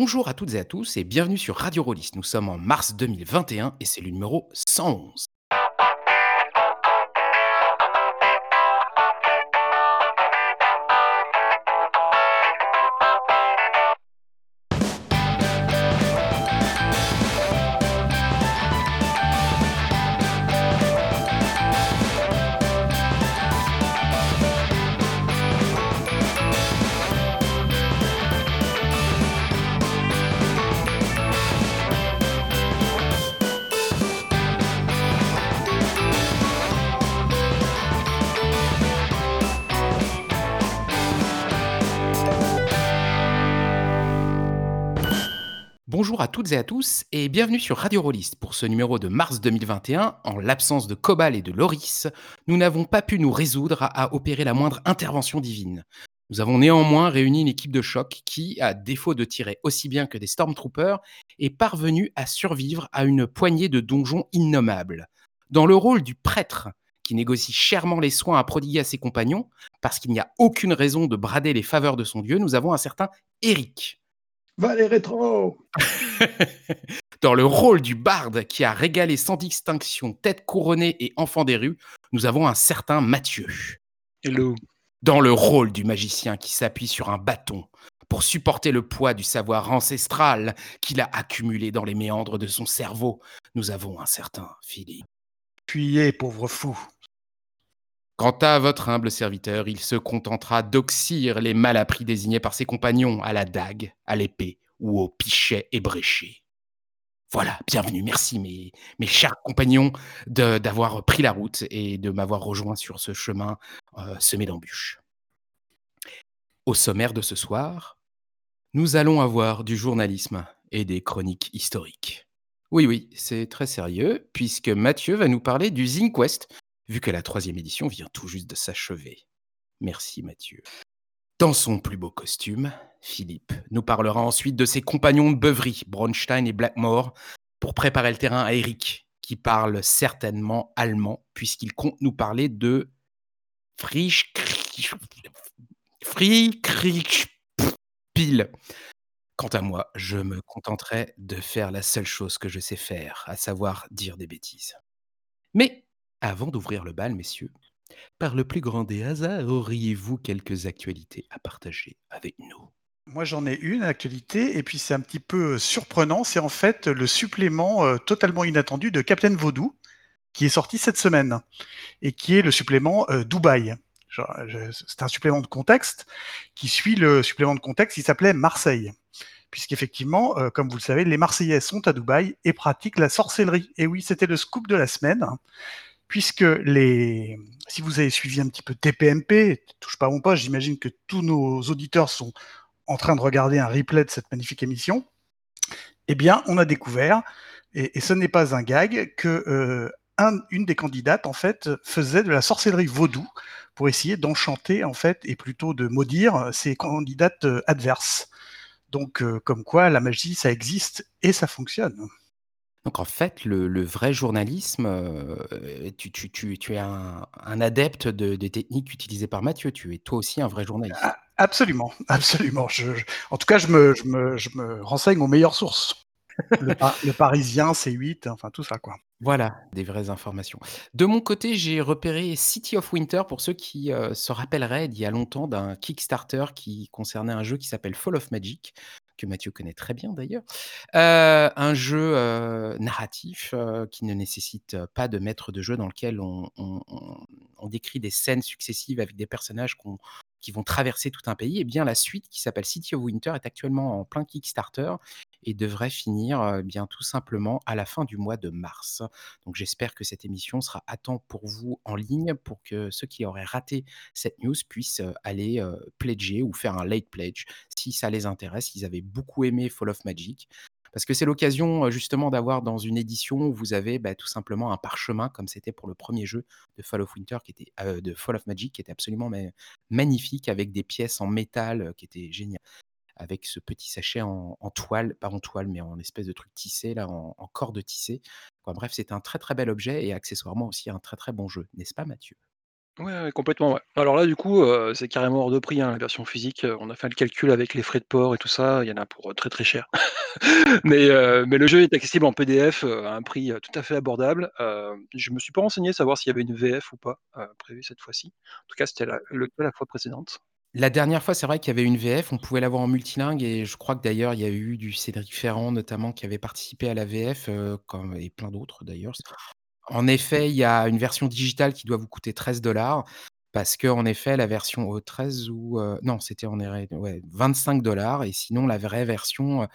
Bonjour à toutes et à tous et bienvenue sur Radio Rollis. Nous sommes en mars 2021 et c'est le numéro 111. Bonjour à toutes et à tous et bienvenue sur Radio Rollist. Pour ce numéro de mars 2021, en l'absence de Cobal et de Loris, nous n'avons pas pu nous résoudre à, opérer la moindre intervention divine. Nous avons néanmoins réuni une équipe de choc qui, à défaut de tirer aussi bien que des Stormtroopers, est parvenue à survivre à une poignée de donjons innommables. Dans le rôle du prêtre, qui négocie chèrement les soins à prodiguer à ses compagnons, parce qu'il n'y a aucune raison de brader les faveurs de son dieu, nous avons un certain Eric. Va les rétro Dans le rôle du barde qui a régalé sans distinction tête couronnée et enfant des rues, nous avons un certain Mathieu. Hello. Dans le rôle du magicien qui s'appuie sur un bâton pour supporter le poids du savoir ancestral qu'il a accumulé dans les méandres de son cerveau, nous avons un certain Philippe. Fuyez, pauvre fou. Quant à votre humble serviteur, il se contentera d'oxyre les malappris désignés par ses compagnons à la dague, à l'épée ou au pichet ébréché. Voilà, bienvenue, merci mes, mes chers compagnons d'avoir pris la route et de m'avoir rejoint sur ce chemin euh, semé d'embûches. Au sommaire de ce soir, nous allons avoir du journalisme et des chroniques historiques. Oui, oui, c'est très sérieux, puisque Mathieu va nous parler du ZingQuest, vu que la troisième édition vient tout juste de s'achever. Merci Mathieu. Dans son plus beau costume, Philippe nous parlera ensuite de ses compagnons de beuverie, Bronstein et Blackmore, pour préparer le terrain à Eric, qui parle certainement allemand, puisqu'il compte nous parler de Frisch Pile. Quant à moi, je me contenterai de faire la seule chose que je sais faire, à savoir dire des bêtises. Mais avant d'ouvrir le bal, messieurs, par le plus grand des hasards, auriez-vous quelques actualités à partager avec nous? Moi, j'en ai une actualité, et puis c'est un petit peu surprenant. C'est en fait le supplément euh, totalement inattendu de Captain Vaudou, qui est sorti cette semaine, et qui est le supplément euh, Dubaï. C'est un supplément de contexte qui suit le supplément de contexte qui s'appelait Marseille. Puisqu'effectivement, euh, comme vous le savez, les Marseillais sont à Dubaï et pratiquent la sorcellerie. Et oui, c'était le scoop de la semaine puisque les, si vous avez suivi un petit peu TPMP, touche pas mon poste, j'imagine que tous nos auditeurs sont en train de regarder un replay de cette magnifique émission. Eh bien, on a découvert, et, ce n'est pas un gag, que euh, une des candidates en fait faisait de la sorcellerie vaudou pour essayer d'enchanter en fait et plutôt de maudire ses candidates euh, adverses. Donc, euh, comme quoi la magie, ça existe et ça fonctionne. Donc en fait, le, vrai journalisme, euh, tu, es un, adepte de, des techniques utilisées par Mathieu. Tu es toi aussi un vrai journaliste. Ah, absolument, absolument. en tout cas, je me, renseigne aux meilleures sources. Le, Parisien, C8, enfin tout ça quoi. Voilà, des vraies informations. De mon côté, j'ai repéré City of Winter pour ceux qui euh, se rappelleraient d'il y a longtemps d'un Kickstarter qui concernait un jeu qui s'appelle Fall of Magic, que Mathieu connaît très bien d'ailleurs. Euh, un jeu euh, narratif euh, qui ne nécessite pas de maître de jeu dans lequel on, décrit des scènes successives avec des personnages qui vont traverser tout un pays. Et bien la suite qui s'appelle City of Winter est actuellement en plein Kickstarter et devrait finir bien tout simplement à la fin du mois de mars. Donc j'espère que cette émission sera à temps pour vous en ligne pour que ceux qui auraient raté cette news puissent aller pledger ou faire un late pledge si ça les intéresse. Ils avaient beaucoup aimé Fall of Magic. Parce que c'est l'occasion justement d'avoir dans une édition où vous avez bah, tout simplement un parchemin, comme c'était pour le premier jeu de Fall of Winter, qui était de Fall of Magic, qui était absolument magnifique, avec des pièces en métal qui étaient géniales avec ce petit sachet en, toile, pas en toile, mais en espèce de truc tissé, là, en, corde tissée. bref, c'est un très très bel objet et accessoirement aussi un très très bon jeu, n'est-ce pas Mathieu? Ouais, ouais, complètement. Alors là, du coup, heu, c'est carrément hors de prix, hein, la version physique, heu, on a fait le calcul avec les frais de port et tout ça, il y en a pour, heu, très, très cher. Mais, le jeu est accessible en PDF, à un prix, tout à fait abordable. Heu, je me suis pas renseigné, savoir s'il y avait une VF ou pas, prévue cette fois-ci. En tout cas, c'était la fois précédente. La dernière fois, c'est vrai qu'il y avait une VF, on pouvait l'avoir en multilingue et je crois que d'ailleurs, il y a eu du Cédric Ferrand notamment qui avait participé à la VF, comme et plein d'autres d'ailleurs. En effet, il y a une version digitale qui doit vous coûter 13 parce qu'en effet, la version, heu, 13 ou, heu, non, c'était en ouais, 25 et sinon la vraie version,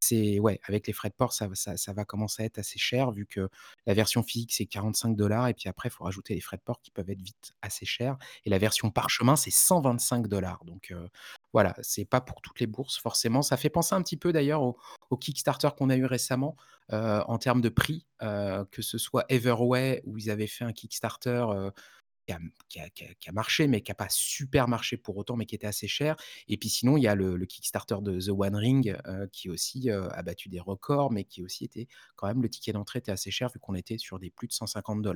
c'est ouais, avec les frais de port, ça va ça ça va commencer à être assez cher vu que la version physique, c'est 45 et puis après, il faut rajouter les frais de port qui peuvent être vite assez chers et la version parchemin, c'est 125 donc heu, voilà, c'est pas pour toutes les bourses forcément. Ça fait penser un petit peu d'ailleurs au au Kickstarter qu'on a eu récemment, heu, en termes de prix, heu, que ce soit Everway où ils avaient fait un Kickstarter, heu qui a marché, mais qui a pas super marché pour autant, mais qui était assez cher. Et puis sinon, il y a le Kickstarter de The One Ring, heu, qui aussi, heu, a battu des records, mais qui aussi était quand même le ticket d'entrée était assez cher vu qu'on était sur des plus de 150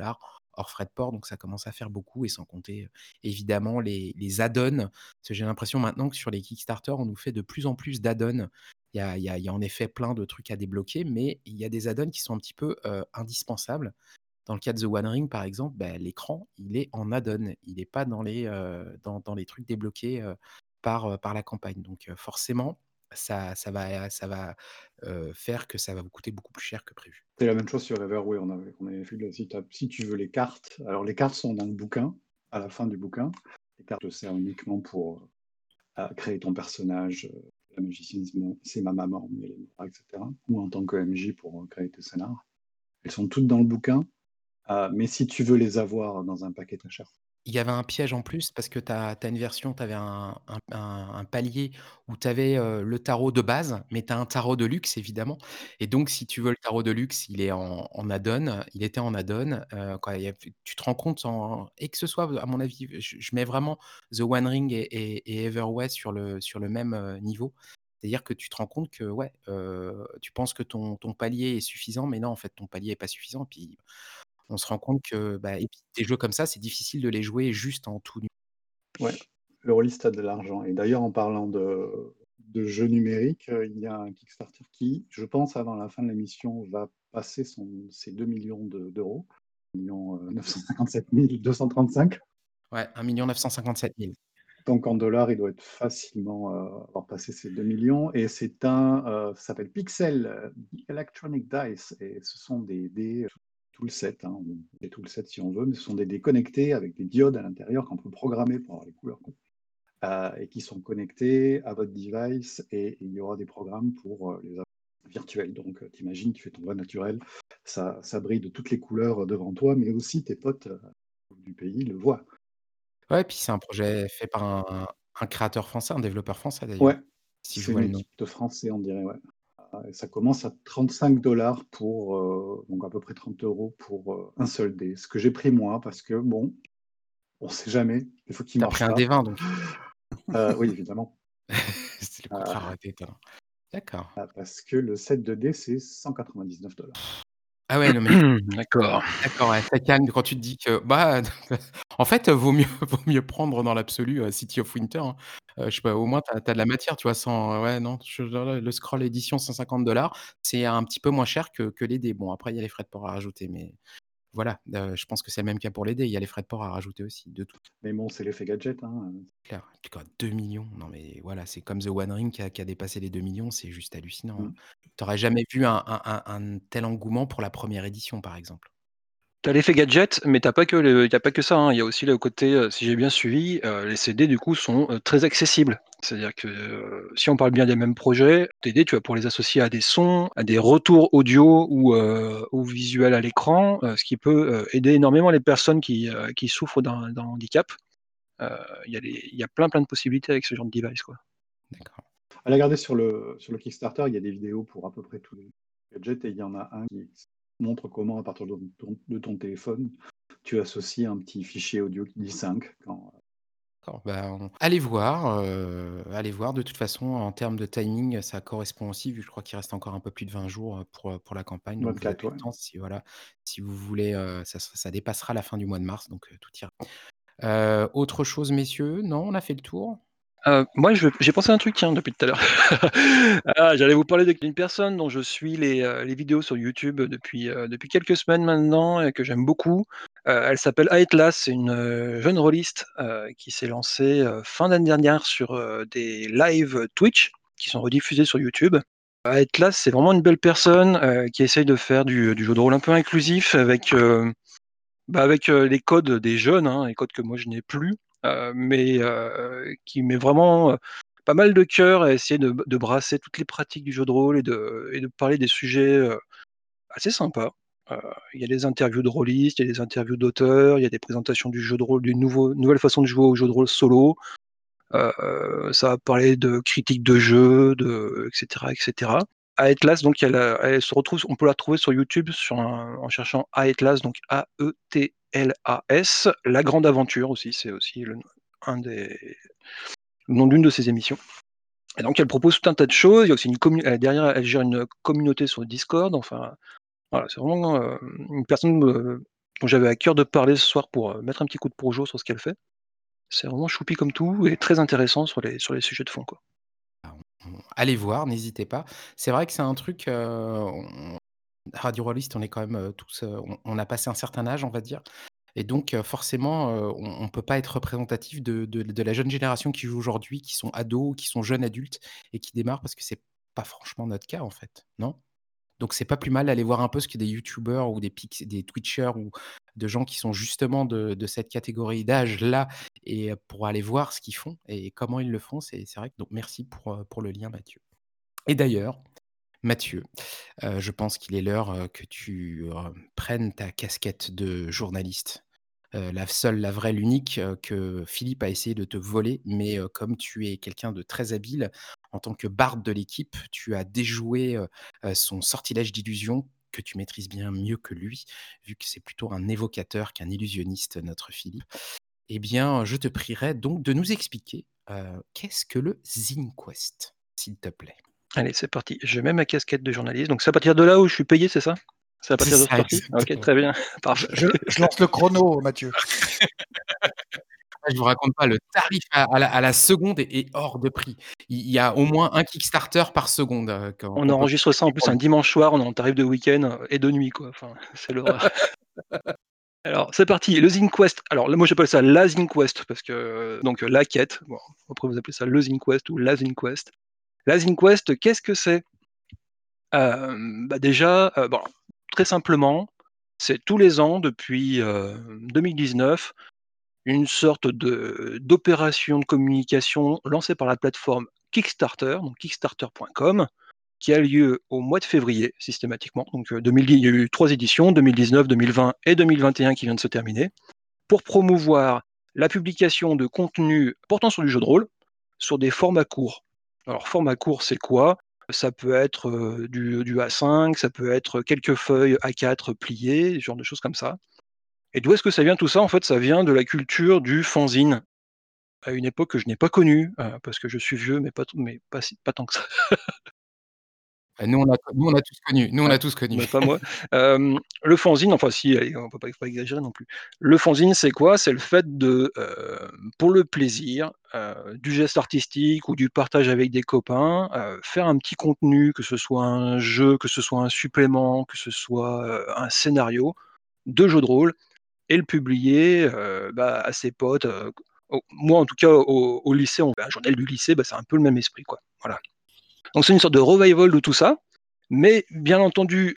hors frais de port, donc ça commence à faire beaucoup et sans compter, heu, évidemment les add-ons. J'ai l'impression maintenant que sur les Kickstarter, on nous fait de plus en plus d'add-ons. Il y a en effet plein de trucs à débloquer, mais il y a des add-ons qui sont un petit peu, indispensables. Dans le cas de The One Ring, par exemple, bah, l'écran, il est en add-on. Il est pas dans les, heu, dans les trucs débloqués, heu, par, heu, par la campagne. Donc, forcément, ça ça va ça va, faire que ça va vous coûter beaucoup plus cher que prévu. C'est la même chose sur Everway, on avait on avait vu là, si si tu veux les cartes alors les cartes sont dans le bouquin, à la fin du bouquin. Les cartes servent uniquement pour, créer ton personnage, la magicienne, c'est ma maman, mais et cetera, ou en tant que MJ pour, créer tes scénars. Elles sont toutes dans le bouquin. Ah, mais si tu veux les avoir dans un paquet très cher. Il y avait un piège en plus parce que tu as une version, tu avais un palier où tu avais, heu, le tarot de base, mais tu as un tarot de luxe évidemment et donc si tu veux le tarot de luxe, il est en add-on, il était en add-on, a tu te rends compte en et que ce soit à mon avis, je mets vraiment The One Ring et Everway sur le même, heu, niveau. C'est-à-dire que tu te rends compte que ouais, tu penses que ton palier est suffisant, mais non, en fait, ton palier est pas suffisant. Puis on se rend compte que, bah et puis des jeux comme ça, c'est difficile de les jouer juste en tout nu. Ouais, Eurolist a de l'argent et d'ailleurs en parlant de de jeux numériques, heu, il y a un Kickstarter qui, je pense avant la fin de l'émission, va passer son ses 2 000 000 de d'euros. 1 957 235. Ouais, 1 957 000. Donc en dollars, il doit être facilement, heu, avoir passé ces 2 000 000 et c'est un, heu, ça s'appelle Pixel, Electronic Dice et ce sont des dés, tout le set, hein, et tout le set si on veut, mais ce sont des dés connectés avec des diodes à l'intérieur qu'on peut programmer pour avoir les couleurs euh, et qui sont connectés à votre device et il y aura des programmes pour euh, les avoir virtuels. Donc euh, t'imagines, tu fais ton voix naturel, ça, ça brille de toutes les couleurs devant toi, mais aussi tes potes du pays le voient. Ouais, puis c'est un projet fait par un un créateur français, un développeur français d'ailleurs, Ouais, si je c'est vois une le nom. équipe de Français, on dirait, ouais. Euh, ça commence à 35 pour, heu, donc à peu près 30 euros pour, heu, un seul dé. Ce que j'ai pris moi parce que bon, on sait jamais, il faut qu'il marche pris un pas. D20 donc? Heu, oui, évidemment. C'est le contraire. D'accord. parce que le set de dés, c'est 199 Ah ouais, non mais D'accord. d'accord, ouais, ça calme quand tu te dis que bah, en fait, vaut mieux vaut mieux prendre dans l'absolu, heu, City of Winter, hein. Je sais pas, au moins tu as de la matière, tu vois? Sans ouais, non, je le scroll édition 150 c'est un petit peu moins cher que que les dés. Bon, après, il y a les frais de port à rajouter, mais voilà, je pense que c'est le même cas pour les dés. Il y a les frais de port à rajouter aussi, de toute Mais bon, c'est l'effet gadget, hein, clair. Puis quoi, 2 000 000 non mais voilà, c'est comme The One Ring qui a qui a dépassé les 2 000 000, c'est juste hallucinant, hein. Mmh. Tu aurais jamais vu un un un un tel engouement pour la première édition, par exemple. Tu as l'effet gadget, mais tu as pas que le il y a pas que ça, hein. Il y a aussi le côté, heu, si j'ai bien suivi, heu, les CD du coup sont, heu, très accessibles. C'est-à-dire que, si on parle bien des mêmes projets, tes dés, tu vas pouvoir les associer à des sons, à des retours audio ou, ou visuels à l'écran, ce qui peut, aider énormément les personnes qui, qui souffrent d'un d'un handicap. Heu, il y a des il y a plein, plein de possibilités avec ce genre de device, quoi. D'accord. Allez regarder sur le sur le Kickstarter, il y a des vidéos pour à peu près tous les gadgets et il y en a un qui montre comment à partir de ton de ton téléphone, tu associes un petit fichier audio qui dit sync quand D'accord, bah, allez voir, heu, allez voir. De toute façon, en termes de timing, ça correspond aussi, vu que je crois qu'il reste encore un peu plus de 20 jours, heu, pour, pour la campagne. Donc vous avez 24, le ouais. temps si voilà, si vous voulez, ça ça dépassera la fin du mois de mars, donc tout ira. Autre chose messieurs? Non, on a fait le tour? Heu, moi j'ai pensé à un truc tiens depuis tout à l'heure. Ah, j'allais vous parler d'une personne dont je suis les, heu, les vidéos sur YouTube depuis, heu, depuis quelques semaines maintenant et que j'aime beaucoup. Elle s'appelle Aetlas, c'est une, jeune rôliste, qui s'est lancée, fin d'année dernière sur, des lives Twitch qui sont rediffusés sur YouTube. Aetlas, c'est vraiment une belle personne, qui essaye de faire du, jeu de rôle un peu inclusif avec, bah, avec, les codes des jeunes, hein, les codes que moi je n'ai plus, mais heu, qui met vraiment, heu, pas mal de cœur à essayer de brasser toutes les pratiques du jeu de rôle et de parler des sujets, assez sympas. Il y a des interviews de rôlistes, il y a des interviews d'auteurs, il y a des présentations du jeu de rôle, d'une nouvelle façon de jouer au jeu de rôle solo. Ça va parler de critiques de jeux, de et cetera et cetera. Aetlas donc elle, se retrouve on peut la trouver sur YouTube en cherchant Aetlas donc A-E-T-L-A-S. La Grande Aventure aussi, c'est aussi le nom d'une de ses émissions et donc elle propose tout un tas de choses. Il y a aussi une derrière elle gère une communauté sur Discord, enfin voilà, c'est vraiment, heu, une personne, heu, dont j'avais à cœur de parler ce soir pour, heu, mettre un petit coup de projo sur ce qu'elle fait. C'est vraiment choupi comme tout et très intéressant sur les sujets de fond. Allez voir, n'hésitez pas. C'est vrai que c'est un truc, on Radio Rollist, on est quand même, heu, tous, heu, on a passé un certain âge, on va dire et donc forcément, on on peut pas être représentatif de de de la jeune génération qui joue aujourd'hui, qui sont ados, qui sont jeunes adultes et qui démarrent parce que c'est pas franchement notre cas, en fait, non? Donc c'est pas plus mal d'aller voir un peu ce que des youtubeurs ou des des twitchers ou de gens qui sont justement de cette catégorie d'âge-là et heu, pour aller voir ce qu'ils font et comment ils le font. C'est vrai donc merci pour, heu, pour le lien Mathieu et d'ailleurs, Mathieu, heu, je pense qu'il est l'heure, heu, que tu, prennes ta casquette de journaliste. Heu, la seule, la vraie, l'unique, heu, que Philippe a essayé de te voler, mais heu, comme tu es quelqu'un de très habile, en tant que barde de l'équipe, tu as déjoué, son sortilège d'illusion que tu maîtrises bien mieux que lui, vu que c'est plutôt un évocateur qu'un illusionniste, notre Philippe. Eh bien, je te prierai donc de nous expliquer, qu'est-ce que le ZineQuest, s'il te plaît? Allez, c'est parti. Je mets ma casquette de journaliste, donc c'est à partir de là où je suis payé, c'est ça? C'est à partir de partie? OK, très bien, Je parfait. je je lance le chrono, Mathieu. Je vous raconte pas, le tarif à à la à la seconde est est hors de prix. Il y a au moins 1 Kickstarter par seconde, qu'on On enregistre ça en plus un dimanche soir, on est en tarif de week-end, et de nuit, quoi, enfin, c'est l'horreur. Alors, c'est parti, le ZineQuest. Alors là, moi, j'appelle ça la ZineQuest parce que donc la quête, bon, après vous appelez ça le ZineQuest ou la ZineQuest. La ZineQuest, qu'est-ce que c'est? Hem, bah, déjà, heu, bon, très simplement, c'est tous les ans depuis, heu, 2019, une sorte d'opération de communication lancée par la plateforme Kickstarter, donc kickstarter.com, qui a lieu au mois de février systématiquement. Donc, 2010 il y a eu 3 éditions, 2019, 2020 et 2021 qui vient de se terminer, pour promouvoir la publication de contenus portant sur du jeu de rôle, sur des formats courts. Alors format court, c'est quoi? Ça peut être, du du A5, ça peut être quelques feuilles A4 pliées, ce genre de choses comme ça. Et d'où est-ce que ça vient tout ça? En fait, ça vient de la culture du fanzine, à une époque que je n'ai pas connue, parce que je suis vieux, mais pas pas tant que ça. Bah, nous on a nous on a tous connu, nous on a tous connu. pas moi. Hem, le fanzine, enfin si, allez, on peut pas pas exagérer non plus. Le fanzine, c'est quoi? C'est le fait de, heu, pour le plaisir, du geste artistique ou du partage avec des copains, faire un petit contenu, que ce soit un jeu, que ce soit un supplément, que ce soit, un scénario de jeu de rôle et le publier, bah, à ses potes, au moi en tout cas au au lycée, on fait un journal du lycée, bah, c'est un peu le même esprit, quoi. Voilà. Donc c'est une sorte de revival de tout ça, mais bien entendu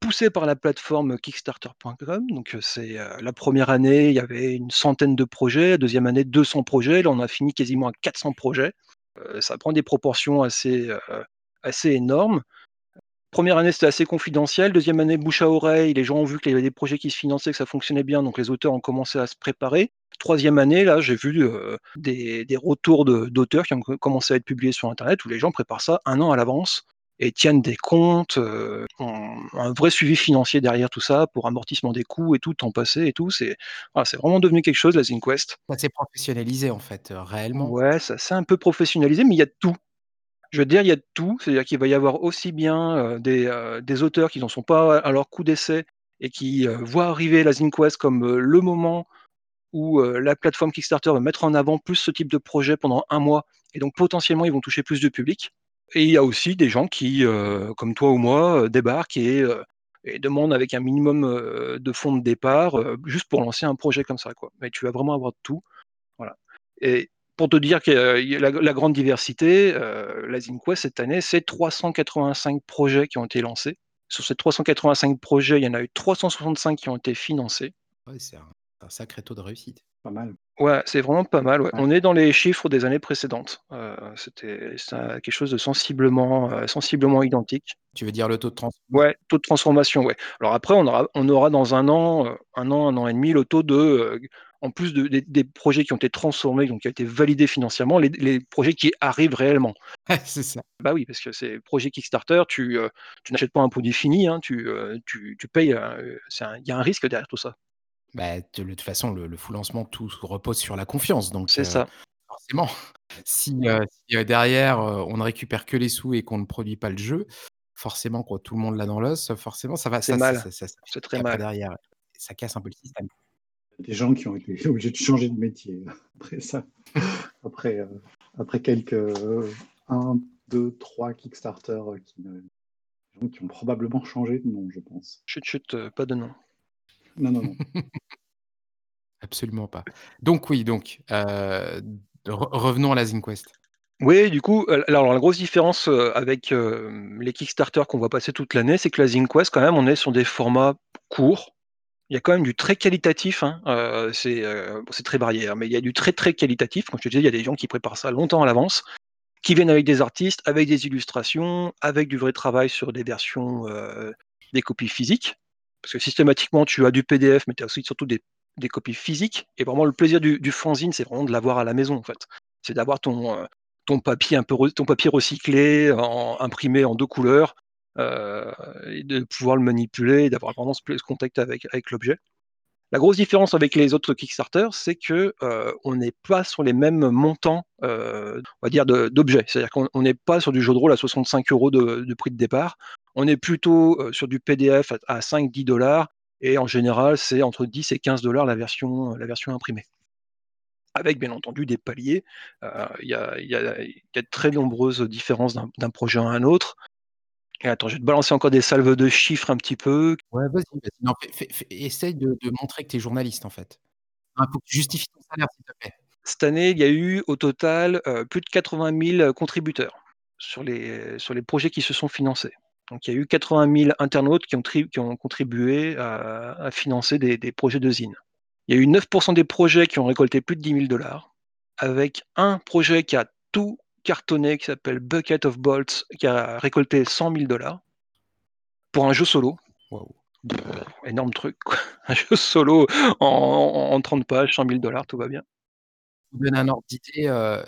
poussé par la plateforme kickstarter.com. Donc, heu, c'est, heu, la première année, il y avait une centaine de projets, la deuxième année 200 projets, là on a fini quasiment à 400 projets. Heu, ça prend des proportions assez, assez énormes. Première année, c'était assez confidentiel, deuxième année, bouche à oreille, les gens ont vu qu'il y avait des projets qui se finançaient, que ça fonctionnait bien, donc les auteurs ont commencé à se préparer. Troisième année, là, j'ai vu, heu, des des retours de d'auteurs qui ont co commencé à être publiés sur internet, où les gens préparent ça 1 an à l'avance et tiennent des comptes, ont un vrai suivi financier derrière tout ça pour amortissement des coûts et tout, temps passé et tout. C'est voilà, c'est vraiment devenu quelque chose la ZineQuest. Ça s'est professionnalisé en fait, heu, réellement. Ouais, ça s'est un peu professionnalisé, mais il y a tout. Je veux dire, il y a de tout, c'est-à-dire qu'il va y avoir aussi bien, des, heu, des auteurs qui n'en sont pas à leur coup d'essai et qui, heu, voient arriver la ZineQuest comme, le moment où la plateforme Kickstarter va mettre en avant plus ce type de projet pendant un mois, et donc potentiellement ils vont toucher plus de public. Et il y a aussi des gens qui, comme toi ou moi, débarquent et, demandent avec un minimum de fonds de départ, juste pour lancer un projet comme ça. Quoi. Mais tu vas vraiment avoir de tout. Voilà. Pour te dire que la, la, grande diversité, la ZinQuest cette année, c'est 385 projets qui ont été lancés. Sur ces 385 projets, il y en a eu 365 qui ont été financés. Ouais, c'est un, un, sacré taux de réussite. Pas mal. Ouais, c'est vraiment pas mal. Ouais. Ouais. On est dans les chiffres des années précédentes. Euh, C'était quelque chose de sensiblement, euh, sensiblement identique. Tu veux dire le taux de transformation Ouais, taux de transformation. Ouais. Alors après, on aura, on aura dans un an, euh, un an, un an et demi, le taux de, euh, en plus de, des, des projets qui ont été transformés, donc qui ont été validés financièrement, les, les projets qui arrivent réellement. c'est ça. Bah oui, parce que c'est projet Kickstarter, tu, euh, tu n'achètes pas un produit fini, hein, tu, euh, tu, tu payes. Il y a un risque derrière tout ça. Bah, de, de toute façon, le, le, full lancement, tout repose sur la confiance. Donc, c'est euh, ça. Forcément, si, euh, si derrière, euh, on ne récupère que les sous et qu'on ne produit pas le jeu, forcément, quand tout le monde l'a dans l'os, forcément, ça va. C'est mal. C'est très mal. Derrière, ça casse un peu le système. Des gens qui ont été obligés de changer de métier après ça. après, euh, après quelques euh, un, deux, trois Kickstarter qui, euh, qui ont probablement changé de nom, je pense. Chut, chut, pas de nom. Non, non, non. Absolument pas. Donc oui, donc euh, re revenons à la ZinQuest. Oui, du coup, alors la grosse différence avec euh, les Kickstarter qu'on voit passer toute l'année, c'est que la ZinQuest, quand même, on est sur des formats courts. Il y a quand même du très qualitatif, hein. euh, c'est euh, très varié, hein, mais il y a du très très qualitatif. Comme je te disais, il y a des gens qui préparent ça longtemps à l'avance, qui viennent avec des artistes, avec des illustrations, avec du vrai travail sur des versions, des copies physiques. Parce que systématiquement, tu as du PDF, mais tu as aussi surtout des copies physiques. Et vraiment, le plaisir du, fanzine, c'est vraiment de l'avoir à la maison, en fait. C'est d'avoir ton, euh, papier un peu ton papier recyclé, imprimé en deux couleurs, euh, et de pouvoir le manipuler, d'avoir vraiment ce, ce, contact avec, avec l'objet. La grosse différence avec les autres Kickstarter, c'est que euh, on n'est pas sur les mêmes montants, euh, on va dire, d'objets. C'est-à-dire qu'on n'est pas sur du jeu de rôle à 65 euros de, prix de départ. On est plutôt euh, sur du PDF à, à 5-10 dollars et en général, c'est entre 10 et 15 dollars la version, la version imprimée. Avec bien entendu des paliers. Il y, y, a, de très nombreuses différences d'un projet à un autre. Et attends, je vais te balancer encore des salves de chiffres un petit peu. Ouais, vas-y, vas fais, fais, essaye de, de, montrer que tu es journaliste en fait. Il faut que tu justifies ton salaire, s'il te plaît. Cette année, il y a eu au total euh, plus de 80 000 contributeurs sur les, sur les projets qui se sont financés. Donc, il y a eu 80 000 internautes qui ont, qui ont contribué à, à financer des, des, projets de zine. Il y a eu 9% des projets qui ont récolté plus de 10 000 dollars, avec un projet qui a tout cartonné, qui s'appelle Bucket of Bolts, qui a récolté 100 000 dollars pour un jeu solo. Wow. Pff, énorme truc, quoi. Un jeu solo en, en, en 30 pages, 100 000 dollars, tout va bien. Pour donner un ordre d'idée, euh,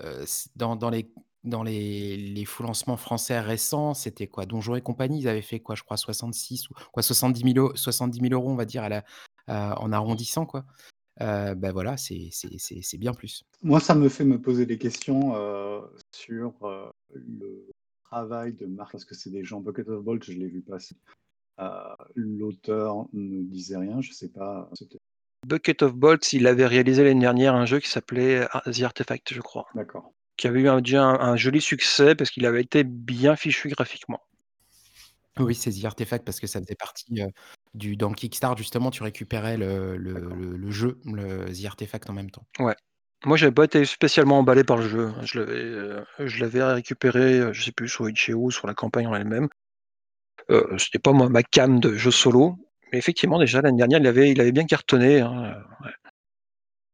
dans, dans les dans les, les faux lancements français récents, c'était quoi? Donjon et compagnie, ils avaient fait quoi Je crois 66 ou quoi 70 000, 70 000 euros, on va dire, à la, euh, en arrondissant, quoi. Euh, ben voilà, c'est bien plus. Moi, ça me fait me poser des questions euh, sur euh, le travail de Marc, parce que c'est des gens, Bucket of Bolt, je l'ai vu passer. L'auteur ne disait rien, je sais pas. Bucket of Bolts, il avait réalisé l'année dernière un jeu qui s'appelait The Artifact, je crois. D'accord qui avait eu un, déjà un, un joli succès parce qu'il avait été bien fichu graphiquement. Oui, c'est The Artefact parce que ça faisait partie euh, du dans Kickstarter justement, tu récupérais le, le, le, le, jeu, le The Artefact en même temps. Ouais. Moi, j'avais pas été spécialement emballé par le jeu. Je l'avais, euh, je l'avais récupéré, je sais plus sur Itch.io, sur la campagne en elle-même. Euh, C'était pas moi, ma cam de jeu solo, mais effectivement déjà l'année dernière, il avait, il avait bien cartonné. Hein. Ouais.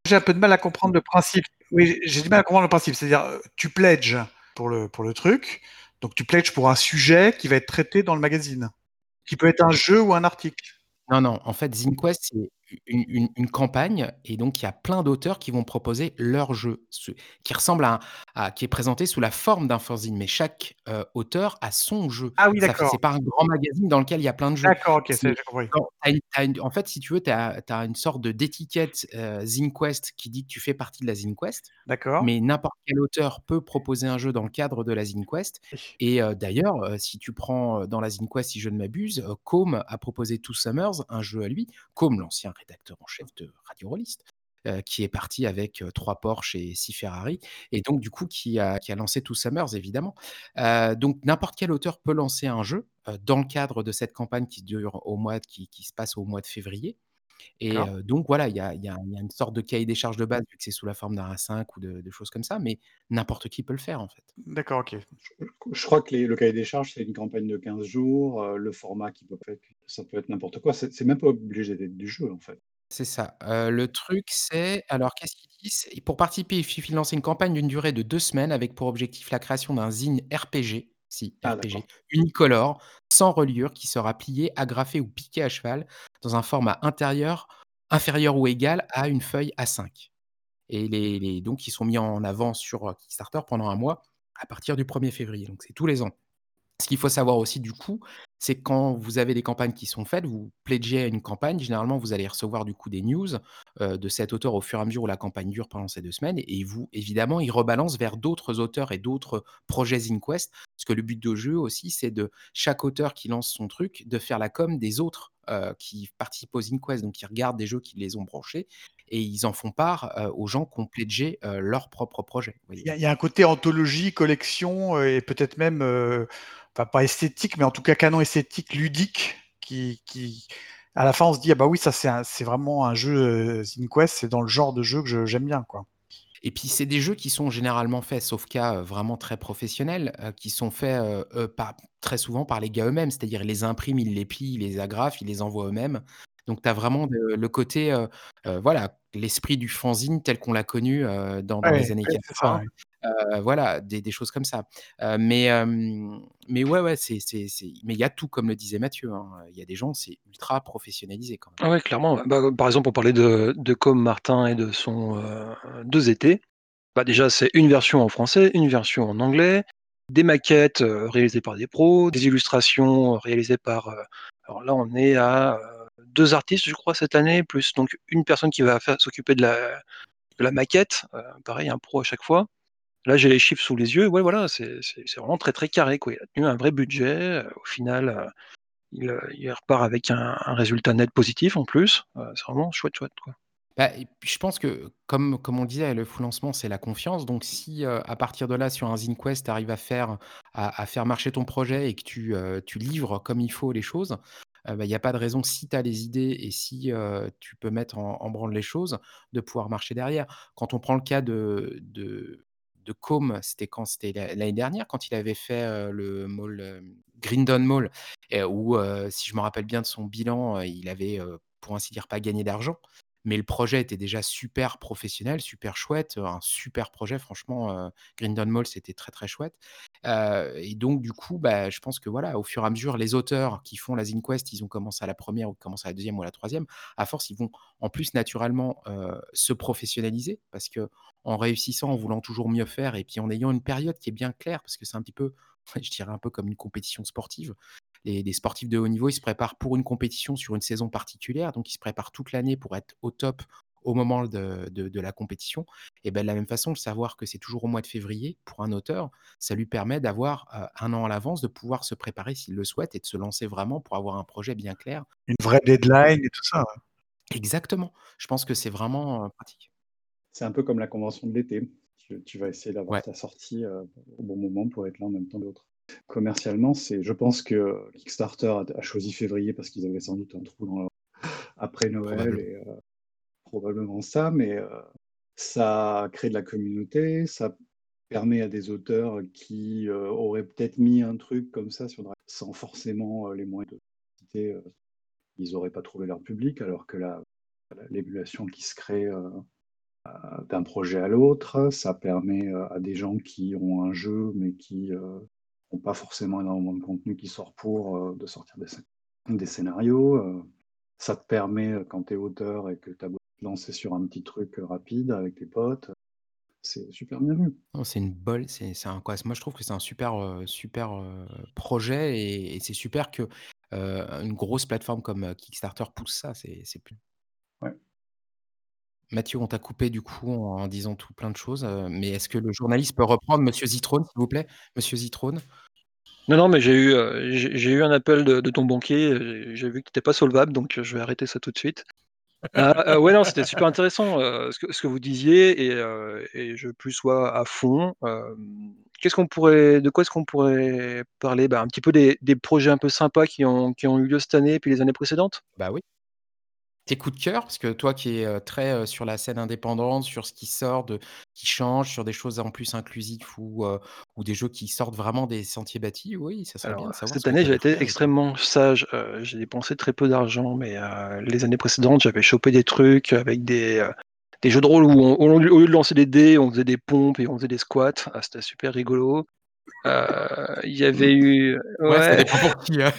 J'ai un peu de mal à comprendre le principe. Oui, j'ai du mal à comprendre le principe. C'est-à-dire, tu pledges pour le, pour le truc. Donc, tu pledges pour un sujet qui va être traité dans le magazine. Qui peut être un jeu ou un article. Non, non. En fait, ZinQuest, une, une, une, campagne. Et donc, il y a plein d'auteurs qui vont proposer leur jeu, qui ressemble à, à qui est présenté sous la forme d'un fanzine. Mais chaque euh, auteur a son jeu. Ah oui, d'accord. C'est pas un grand magazine dans lequel il y a plein de jeux. D'accord, ok, j'ai compris. en fait, si tu veux, tu as, as, une sorte d'étiquette euh, ZinQuest qui dit que tu fais partie de la ZinQuest. D'accord. Mais n'importe quel auteur peut proposer un jeu dans le cadre de la ZinQuest. Et euh, d'ailleurs, euh, si tu prends dans la ZinQuest, si je ne m'abuse, Com a proposé Two Summers, un jeu à lui. Com, l'ancien rédacteur en chef de Radio Rollist. heu, qui est parti avec, heu, 3 Porsche et 6 Ferrari et donc du coup qui a qui a lancé Two Summers évidemment. Heu, donc n'importe quel auteur peut lancer un jeu, dans le cadre de cette campagne qui dure au mois qui qui se passe au mois de février et D'accord. heu, donc voilà, il y a il y a il y a une sorte de cahier des charges de base vu que c'est sous la forme d'un A5 ou de de choses comme ça, mais n'importe qui peut le faire en fait. D'accord, OK. Je je crois que les le cahier des charges, c'est une campagne de 15 jours, heu, le format qui peut être ça peut être n'importe quoi, c'est c'est même pas obligé d'être du jeu, en fait. C'est ça. Heu, le truc, c'est alors qu'est-ce qu'ils disent? Et pour participer, il suffit de lancer une campagne d'une durée de 2 semaines avec pour objectif la création d'un zine RPG, si Ah RPG, d'accord. unicolore, sans reliure, qui sera plié, agrafé ou piqué à cheval dans un format intérieur inférieur ou égal à une feuille A5 et les donc ils sont mis en avant sur, heu, Kickstarter pendant un mois à partir du 1er février, donc c'est tous les ans. Ce qu'il faut savoir aussi du coup, c'est quand vous avez des campagnes qui sont faites, vous pledgez à une campagne, généralement vous allez recevoir du coup des news, heu, de cet auteur au fur et à mesure où la campagne dure pendant ces 2 semaines et vous évidemment, il rebalance vers d'autres auteurs et d'autres projets ZineQuest. Parce que le but de jeu aussi, c'est de chaque auteur qui lance son truc, de faire la com des autres, heu, qui participent aux ZineQuest. Donc ils regardent des jeux qui les ont branchés et ils en font part, heu, aux gens qui ont pledgé, heu, leur propre projet, Il y a il y a un côté anthologie, collection, et peut-être même, enfin pas esthétique, mais en tout cas canon esthétique ludique qui qui à la fin on se dit: «Ah bah oui, ça c'est vraiment un jeu, heu, ZineQuest, c'est dans le genre de jeu que je j'aime bien, quoi». Et puis c'est des jeux qui sont généralement faits, sauf cas, heu, vraiment très professionnels, heu, qui sont faits, par très souvent par les gars eux-mêmes. C'est-à-dire ils les impriment, ils les plient, ils les agrafent, ils les envoient eux-mêmes. Donc tu as vraiment le le côté, voilà, l'esprit du fanzine tel qu'on l'a connu, dans dans Ouais, les années ouais, c'est ça, 80, heu, voilà, des choses comme ça. Heu, mais mais ouais, ouais, c'est c'est c'est mais il y a tout comme le disait Mathieu, hein, il y a des gens, c'est ultra professionnalisé quand même. Ah ouais, clairement, ouais. Bah, par exemple, on parlait de de Com Martin et de son, heu, 2 étés. Bah, déjà, c'est une version en français, une version en anglais, des maquettes, réalisées par des pros, des illustrations réalisées par, alors là, on est à, heu, 2 artistes, je crois, cette année, plus donc une personne qui va s'occuper de la de la maquette, pareil, un pro à chaque fois. Là, j'ai les chiffres sous les yeux, ouais, voilà, c'est vraiment très, très carré, quoi. Il a tenu un vrai budget, au final, heu, il, heu, il repart avec un résultat net positif en plus, heu, c'est vraiment chouette, chouette, quoi. Bah je pense que comme comme on disait, le full lancement, c'est la confiance. Donc si, à partir de là, sur un ZineQuest, tu arrives à faire à faire marcher ton projet et que tu, tu livres comme il faut les choses, bah, il y a pas de raison si tu as les idées et si, tu peux mettre en en branle les choses, de pouvoir marcher derrière. Quand on prend le cas de de de Com, c'était quand? C'était l'a l'année dernière quand il avait fait, le mall, Grindon Mall où, si je me rappelle bien de son bilan, il avait, pour ainsi dire, pas gagné d'argent. Mais le projet était déjà super professionnel, super chouette, un super projet franchement, heu, Grindon Mall, c'était très, très chouette. Heu et donc du coup, bah, je pense que voilà, au fur et à mesure, les auteurs qui font la ZineQuest, ils ont commencé à la 1re ou commencé à la 2e ou à la 3e. À force, ils vont en plus naturellement, heu, se professionnaliser parce qu'en réussissant, en voulant toujours mieux faire et puis en ayant une période qui est bien claire, parce que c'est un petit peu, je dirais un peu comme une compétition sportive. Les les sportifs de haut niveau, ils se préparent pour une compétition sur une saison particulière, donc ils se préparent toute l'année pour être au top au moment de de de la compétition et bah, de la même façon, le savoir que c'est toujours au mois de février pour un auteur, ça lui permet d'avoir, heu, 1 an à l'avance, de pouvoir se préparer s'il le souhaite et de se lancer vraiment pour avoir un projet bien clair. Une vraie deadline et tout ça, ouais. Exactement, je pense que c'est vraiment, heu, pratique. C'est un peu comme la convention de l'été. Tu tu vas essayer d'avoir Ouais. ta sortie, heu, au bon moment pour être là en même temps que d'autres. Commercialement, c'est je pense que Kickstarter a a choisi février parce qu'ils avaient sans doute un trou dans leur après Noël Probablement. et heu, probablement ça, mais heu, ça crée de la communauté, ça permet à des auteurs qui, auraient peut-être mis un truc comme ça sur sans forcément, les moyens de citer, ils auraient pas trouvé leur public alors que là, l'émulation qui se crée, d'un projet à l'autre, ça permet, heu, à des gens qui ont un jeu mais qui, heu, ont pas forcément énormément de contenu qui sort pour, de sortir des scén des scénarios, ça te permet, quand tu es auteur et que tu as besoin de te lancer sur un petit truc, rapide avec tes potes, c'est super bien vu. Non, c'est une bolle, c'est un quoi? Moi, je trouve que c'est un super, super, projet et et c'est super que, une grosse plateforme comme, Kickstarter pousse ça, c'est c'est plus Ouais. Mathieu, on t'a coupé du coup en disant tout plein de choses, mais est-ce que le journaliste peut reprendre Monsieur Zitrone, s'il vous plaît? Monsieur Zitrone? Non, non, mais j'ai eu, j'ai eu un appel de de ton banquier, j'ai vu que tu étais pas solvable, donc je vais arrêter ça tout de suite. Ah, ouais, non, c'était super intéressant, ce que ce que vous disiez et et je plus sois à fond. qu'est-ce qu'on pourrait de quoi est-ce qu'on pourrait parler? Bah, un petit peu des des projets un peu sympas qui ont qui ont eu lieu cette année et puis les années précédentes? Bah oui. Tes coups de cœur, parce que toi qui es, très, sur la scène indépendante, sur ce qui sort de qui change, sur des choses en plus inclusives ou, ou des jeux qui sortent vraiment des sentiers battus, oui, ça serait bien de savoir cette année, j'ai été extrêmement sage, j'ai dépensé très peu d'argent, mais les années précédentes, j'avais chopé des trucs avec des, des jeux de rôle où on au lieu au lieu de lancer des dés, on faisait des pompes et on faisait des squats. Ah, c'était super rigolo. Heu, il y avait eu Ouais, ouais. qui, hein.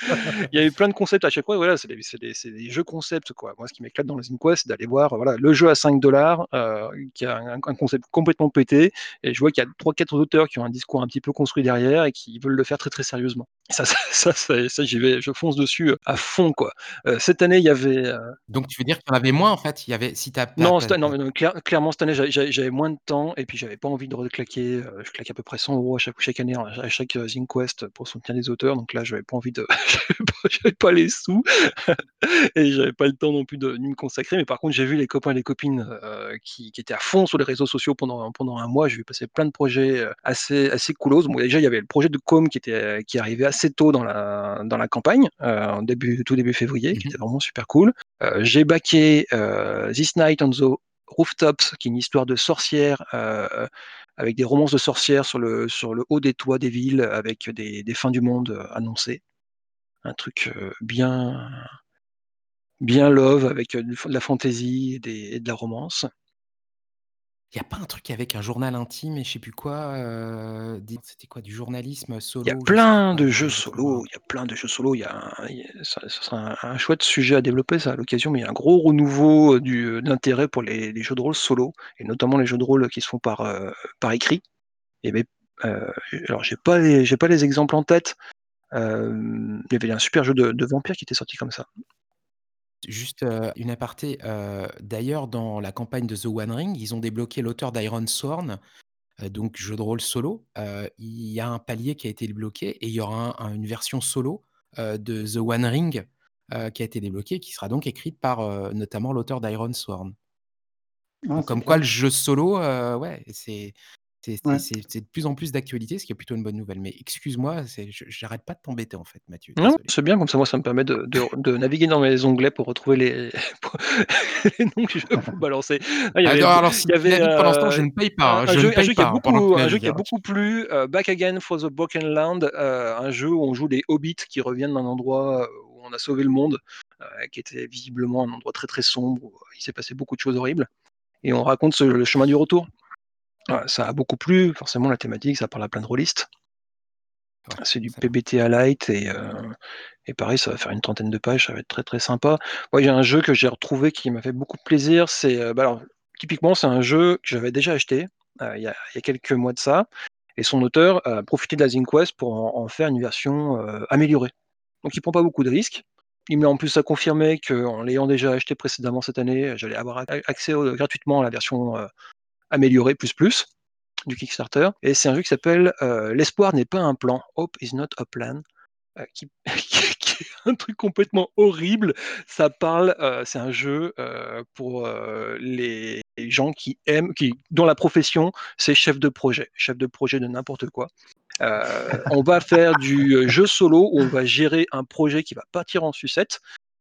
Il y a eu plein de concepts à chaque fois, voilà, c'est des jeux concepts, quoi. Moi, ce qui m'éclate dans les Inquest, c'est d'aller voir, voilà, le jeu à 5 heu, qui a un un concept complètement pété et je vois qu'il y a trois quatre auteurs qui ont un discours un petit peu construit derrière et qui veulent le faire très, très sérieusement. Ça ça ça ça ça j'y vais, je fonce dessus, heu, à fond, quoi. Cette année, il y avait, Donc tu veux dire qu'il y en avait moins en fait? Il y avait si as non, non, clair clairement cette année, j'avais moins de temps et puis j'avais pas envie de reclaquer, je claque à peu près 100 € à chaque chaque année, à chaque, heu, Zine-Quest pour soutenir les auteurs, donc là, j'avais pas envie de j'avais pas les sous et j'avais pas le temps non plus de ni me consacrer, mais par contre, j'ai vu les copains et les copines, heu, qui qui étaient à fond sur les réseaux sociaux pendant pendant un mois. J'ai vu passer plein de projets, heu, assez assez coolos. Bon, déjà, il y avait le projet de Com qui était, qui arrivait assez tôt dans la dans la campagne, en début tout début février, qui mmh était vraiment super cool. J'ai heu, This Night on the Rooftops, qui est une histoire de sorcières, heu, avec des romances de sorcières sur le haut des toits des villes, avec des des fins du monde, heu, annoncées. Un truc, heu, bien love avec, du de la des et de la romance. Il y a pas un truc avec un journal intime et je sais plus quoi, des c'était quoi? Du journalisme Il y a solo, je sais plus plein de il y jeux solo, il y a plein de jeux solo, il y a un il y a ça ce sera un un chouette sujet à développer ça à l'occasion, mais il y a un gros renouveau, heu, du, pour les les jeux de rôle solo et notamment les jeux de rôle qui se font par, par écrit et heu, alors j'ai pas les j'ai pas les exemples en tête, il y avait un super jeu de de vampire qui était sorti comme ça. Juste, une aparté, d'ailleurs dans la campagne de The One Ring, ils ont débloqué l'auteur d'Iron Sworn, donc jeu de rôle solo. Il y a un palier qui a été débloqué et il y aura un un une version solo, de The One Ring, qui a été débloquée, qui sera donc écrite par, notamment l'auteur d'Iron Sworn. Ah, c'est comme quoi clair. le jeu solo, ouais, c'est c'est Ouais. de plus en plus d'actualité, ce qui est plutôt une bonne nouvelle. Mais excuse-moi, j'arrête pas de t'embêter en fait Mathieu, Non, c'est bien comme ça, moi, ça me permet de de de naviguer dans mes onglets pour retrouver les pour les noms que je peux balancer. Ah, il y avait non, b alors si il y avait, temps, heu, je ne paye pas, un hein, un je ne jeu un paye jeu qui a hein, beaucoup tu un jeu qui a navigues, beaucoup plu, heu, Back Again for the Broken Land, heu, un jeu où on joue des hobbits qui reviennent d'un endroit, où on a sauvé le monde, qui était visiblement un endroit très, très sombre où il s'est passé beaucoup de choses horribles et on raconte ce le chemin du retour. Ça a beaucoup plu, forcément la thématique, ça parle à plein de rôlistes. Ouais, C'est du. PBTA light et heu et pareil, ça va faire une trentaine de pages, ça va être très, très sympa. Moi, a un jeu que j'ai retrouvé qui m'a fait beaucoup plaisir, c'est, heu, bah, alors, typiquement, c'est un jeu que j'avais déjà acheté, heu, il y a il y a quelques mois de ça et son auteur a profité de la ZineQuest pour en en faire une version, améliorée. Donc il prend pas beaucoup de risques. Il met en plus à confirmer qu'en l'ayant déjà acheté précédemment cette année, j'allais avoir ac accès au gratuitement à la version, heu, améliorée plus, plus du Kickstarter et c'est un jeu qui s'appelle, heu, «L'espoir n'est pas un plan», Hope is not a plan, heu, qui est un truc complètement horrible. Ça parle, heu, c'est un jeu, pour, les gens qui aiment qui dont la profession, c'est chef de projet, chef de projet de n'importe quoi. On va faire du, jeu solo où on va gérer un projet qui va partir en sucette,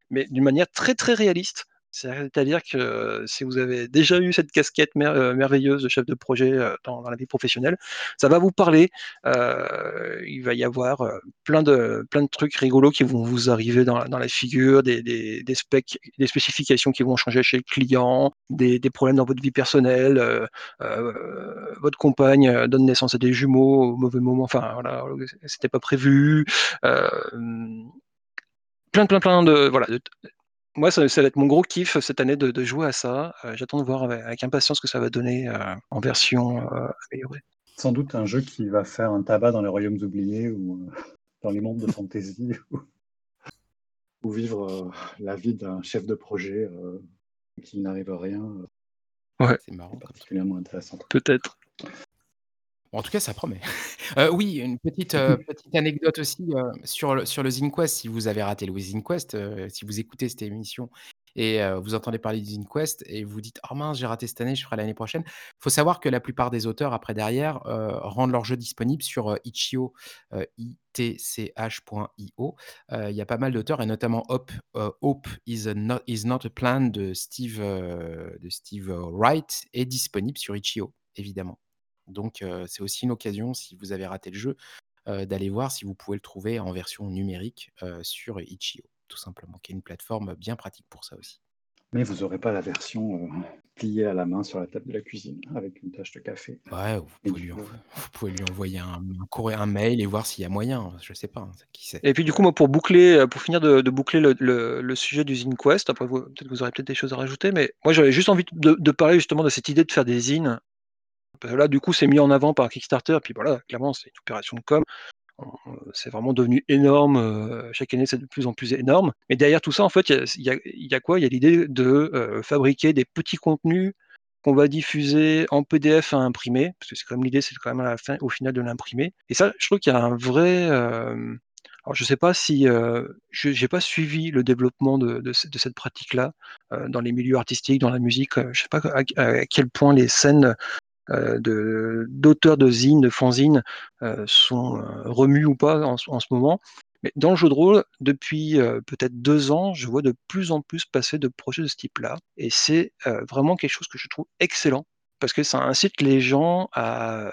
mais d'une manière très, très réaliste. C'est-à-dire que si vous avez déjà eu cette casquette heu, merveilleuse de chef de projet, heu, dans la vie professionnelle, ça va vous parler. Heu, il va y avoir, plein de plein de trucs rigolos qui vont vous arriver dans la figure, des specs des spécifications qui vont changer chez le client, des problèmes dans votre vie personnelle, votre compagne, donne naissance à des jumeaux au mauvais moment, enfin voilà, c'était pas prévu. Plein, plein, plein de voilà, de moi, ça ça va être mon gros kiff cette année de de jouer à ça. Heu, j'attends de voir ave avec impatience ce que ça va donner, heu, en version, améliorée. Sans doute un jeu qui va faire un tabac dans les royaumes oubliés ou euh, dans les mondes de fantasy ou, ou vivre euh, la vie d'un chef de projet euh, qui n'arrive à rien. euh, Ouais, C'est marrant particulièrement intéressant. peut-être. En tout cas, ça promet. Heu, oui, une petite, heu, petite anecdote aussi, heu, sur le sur le ZineQuest. Si vous avez raté le ZineQuest, heu, si vous écoutez cette émission et heu, vous entendez parler d'EasynQuest et vous dites: «Oh mince, j'ai raté cette année, je ferai l'année prochaine». Il Faut savoir que la plupart des auteurs après derrière, heu, rendent leurs jeux disponibles sur, heu, itch.io, heu, I-T-C-H.io. Heu, il y a pas mal d'auteurs et notamment Hope, heu, Hope is a not is not a plan de Steve, heu, de Steve, heu, Wright est disponible sur itch.io, évidemment. Donc c'est aussi une occasion, si vous avez raté le jeu, d'aller voir si vous pouvez le trouver en version numérique, sur itch.io, tout simplement, qui est une plateforme bien pratique pour ça aussi. Mais vous n'aurez pas la version euh, pliée à la main sur la table de la cuisine avec une tache de café. Ouais, vous pouvez du lui en coup, vous pouvez lui envoyer un un courrier un mail et voir s'il y a moyen, je sais pas, hein, qui sait? Et puis du coup, moi, pour boucler, pour finir de de boucler le le le sujet d'Usine Quest, après vous peut-être vous aurez peut-être des choses à rajouter, mais moi j'avais juste envie de de parler justement de cette idée de faire des zines. Que là, du coup, c'est mis en avant par Kickstarter, puis voilà, clairement, c'est une opération de com. On c'est vraiment devenu énorme, heu, chaque année, c'est de plus en plus énorme. Mais derrière tout ça, en fait, il y a quoi? Il y a l'idée de, heu, fabriquer des petits contenus qu'on va diffuser en PDF à imprimer, parce que c'est quand même l'idée, c'est quand même au final, de l'imprimer. Et ça, je trouve qu'il y a un vrai, alors je sais pas si, je j'ai pas suivi le développement de de ce de cette pratique-là, dans les milieux artistiques, dans la musique, je sais pas à quel point les scènes de d'auteurs de zines, de fanzines, heu, sont, heu, remues ou pas en en ce moment. Mais dans le jeu de rôle, depuis, peut-être 2 ans, je vois de plus en plus passer de projets de ce type-là et c'est, vraiment quelque chose que je trouve excellent parce que ça incite les gens à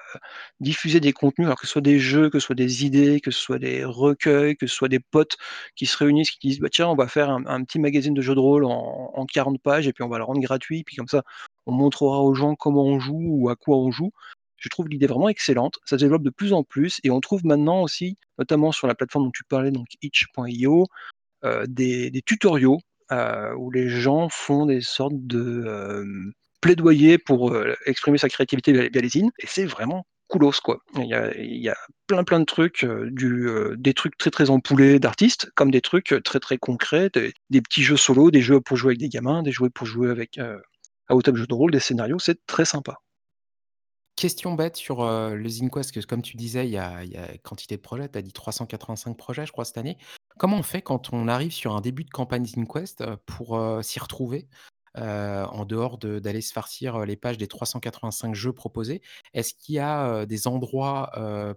diffuser des contenus, alors que ce soit des jeux, que ce soit des idées, que ce soit des recueils, que ce soit des potes qui se réunissent, qui disent: «Bah, tiens, on va faire un petit magazine de jeux de rôle en en 40 pages et puis on va le rendre gratuit, puis comme ça, on montrera aux gens comment on joue ou à quoi on joue. Je trouve l'idée vraiment excellente. Ça se développe de plus en plus et on trouve maintenant aussi, notamment sur la plateforme dont tu parlais, donc itch.io, des des tutoriaux, où les gens font des sortes de, plaidoyer pour, heu, exprimer sa créativité via les zines et c'est vraiment coolos, quoi. Il y a plein, plein de trucs, heu, du, heu, des trucs très, très ampoulés d'artistes, comme des trucs, très, très concrets, des petits jeux solo, des jeux pour jouer avec des gamins, des jeux pour jouer avec, à haut table jeu de rôle, des scénarios, c'est très sympa. Question bête sur, le ZineQuest, que comme tu disais, il y a quantité de projets, tu as dit 385 projets, je crois, cette année. Comment on fait quand on arrive sur un début de campagne ZineQuest, heu, pour, s'y retrouver? Heu, en dehors de d'aller se farcir, heu, les pages des 385 jeux proposés. Est-ce qu'il y a, des endroits,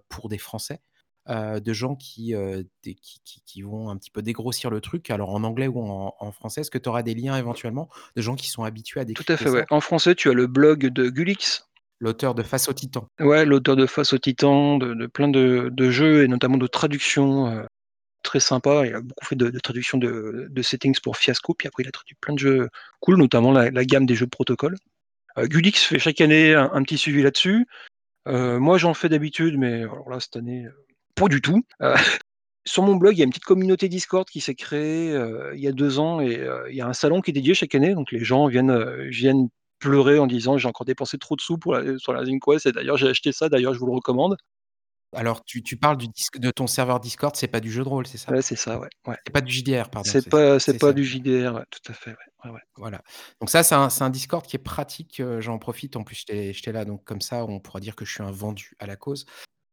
pour des Français? De gens qui, des qui qui qui vont un petit peu dégrossir le truc, alors en anglais ou en en français? Est-ce que tu auras des liens éventuellement de gens qui sont habitués à Tout à fait, ouais. En français, tu as le blog de Gulix, L'auteur de Face aux titans. ouais, l'auteur de Face aux titans, de de plein de de jeux et notamment de traductions, très sympa. Il a beaucoup fait de de traductions de settings pour Fiasco, puis après il a traduit plein de jeux cool, notamment la gamme des jeux de protocole. Heu, Gulix fait chaque année un petit suivi là-dessus. Heu, moi, j'en fais d'habitude, mais alors là, cette année, heu, pas du tout. Sur mon blog, il y a une petite communauté Discord qui s'est créée, il y a 2 ans et il y a un salon qui est dédié chaque année, donc les gens viennent, pleurer en disant: «J'ai encore dépensé trop de sous pour la sur la et d'ailleurs j'ai acheté ça, d'ailleurs je vous le recommande». Alors tu tu parles du disc de ton serveur Discord, c'est pas du jeu de rôle, c'est ça? Ouais, c'est ça, ouais, ouais. C'est pas du JDR, pardon, C'est pas c'est pas ça. du JDR, ouais, tout à fait, ouais. Ouais, ouais. Voilà. Donc ça, c'est un un Discord qui est pratique, heu, j'en profite, en plus j'étais là, donc comme ça, on pourra dire que je suis un vendu à la cause.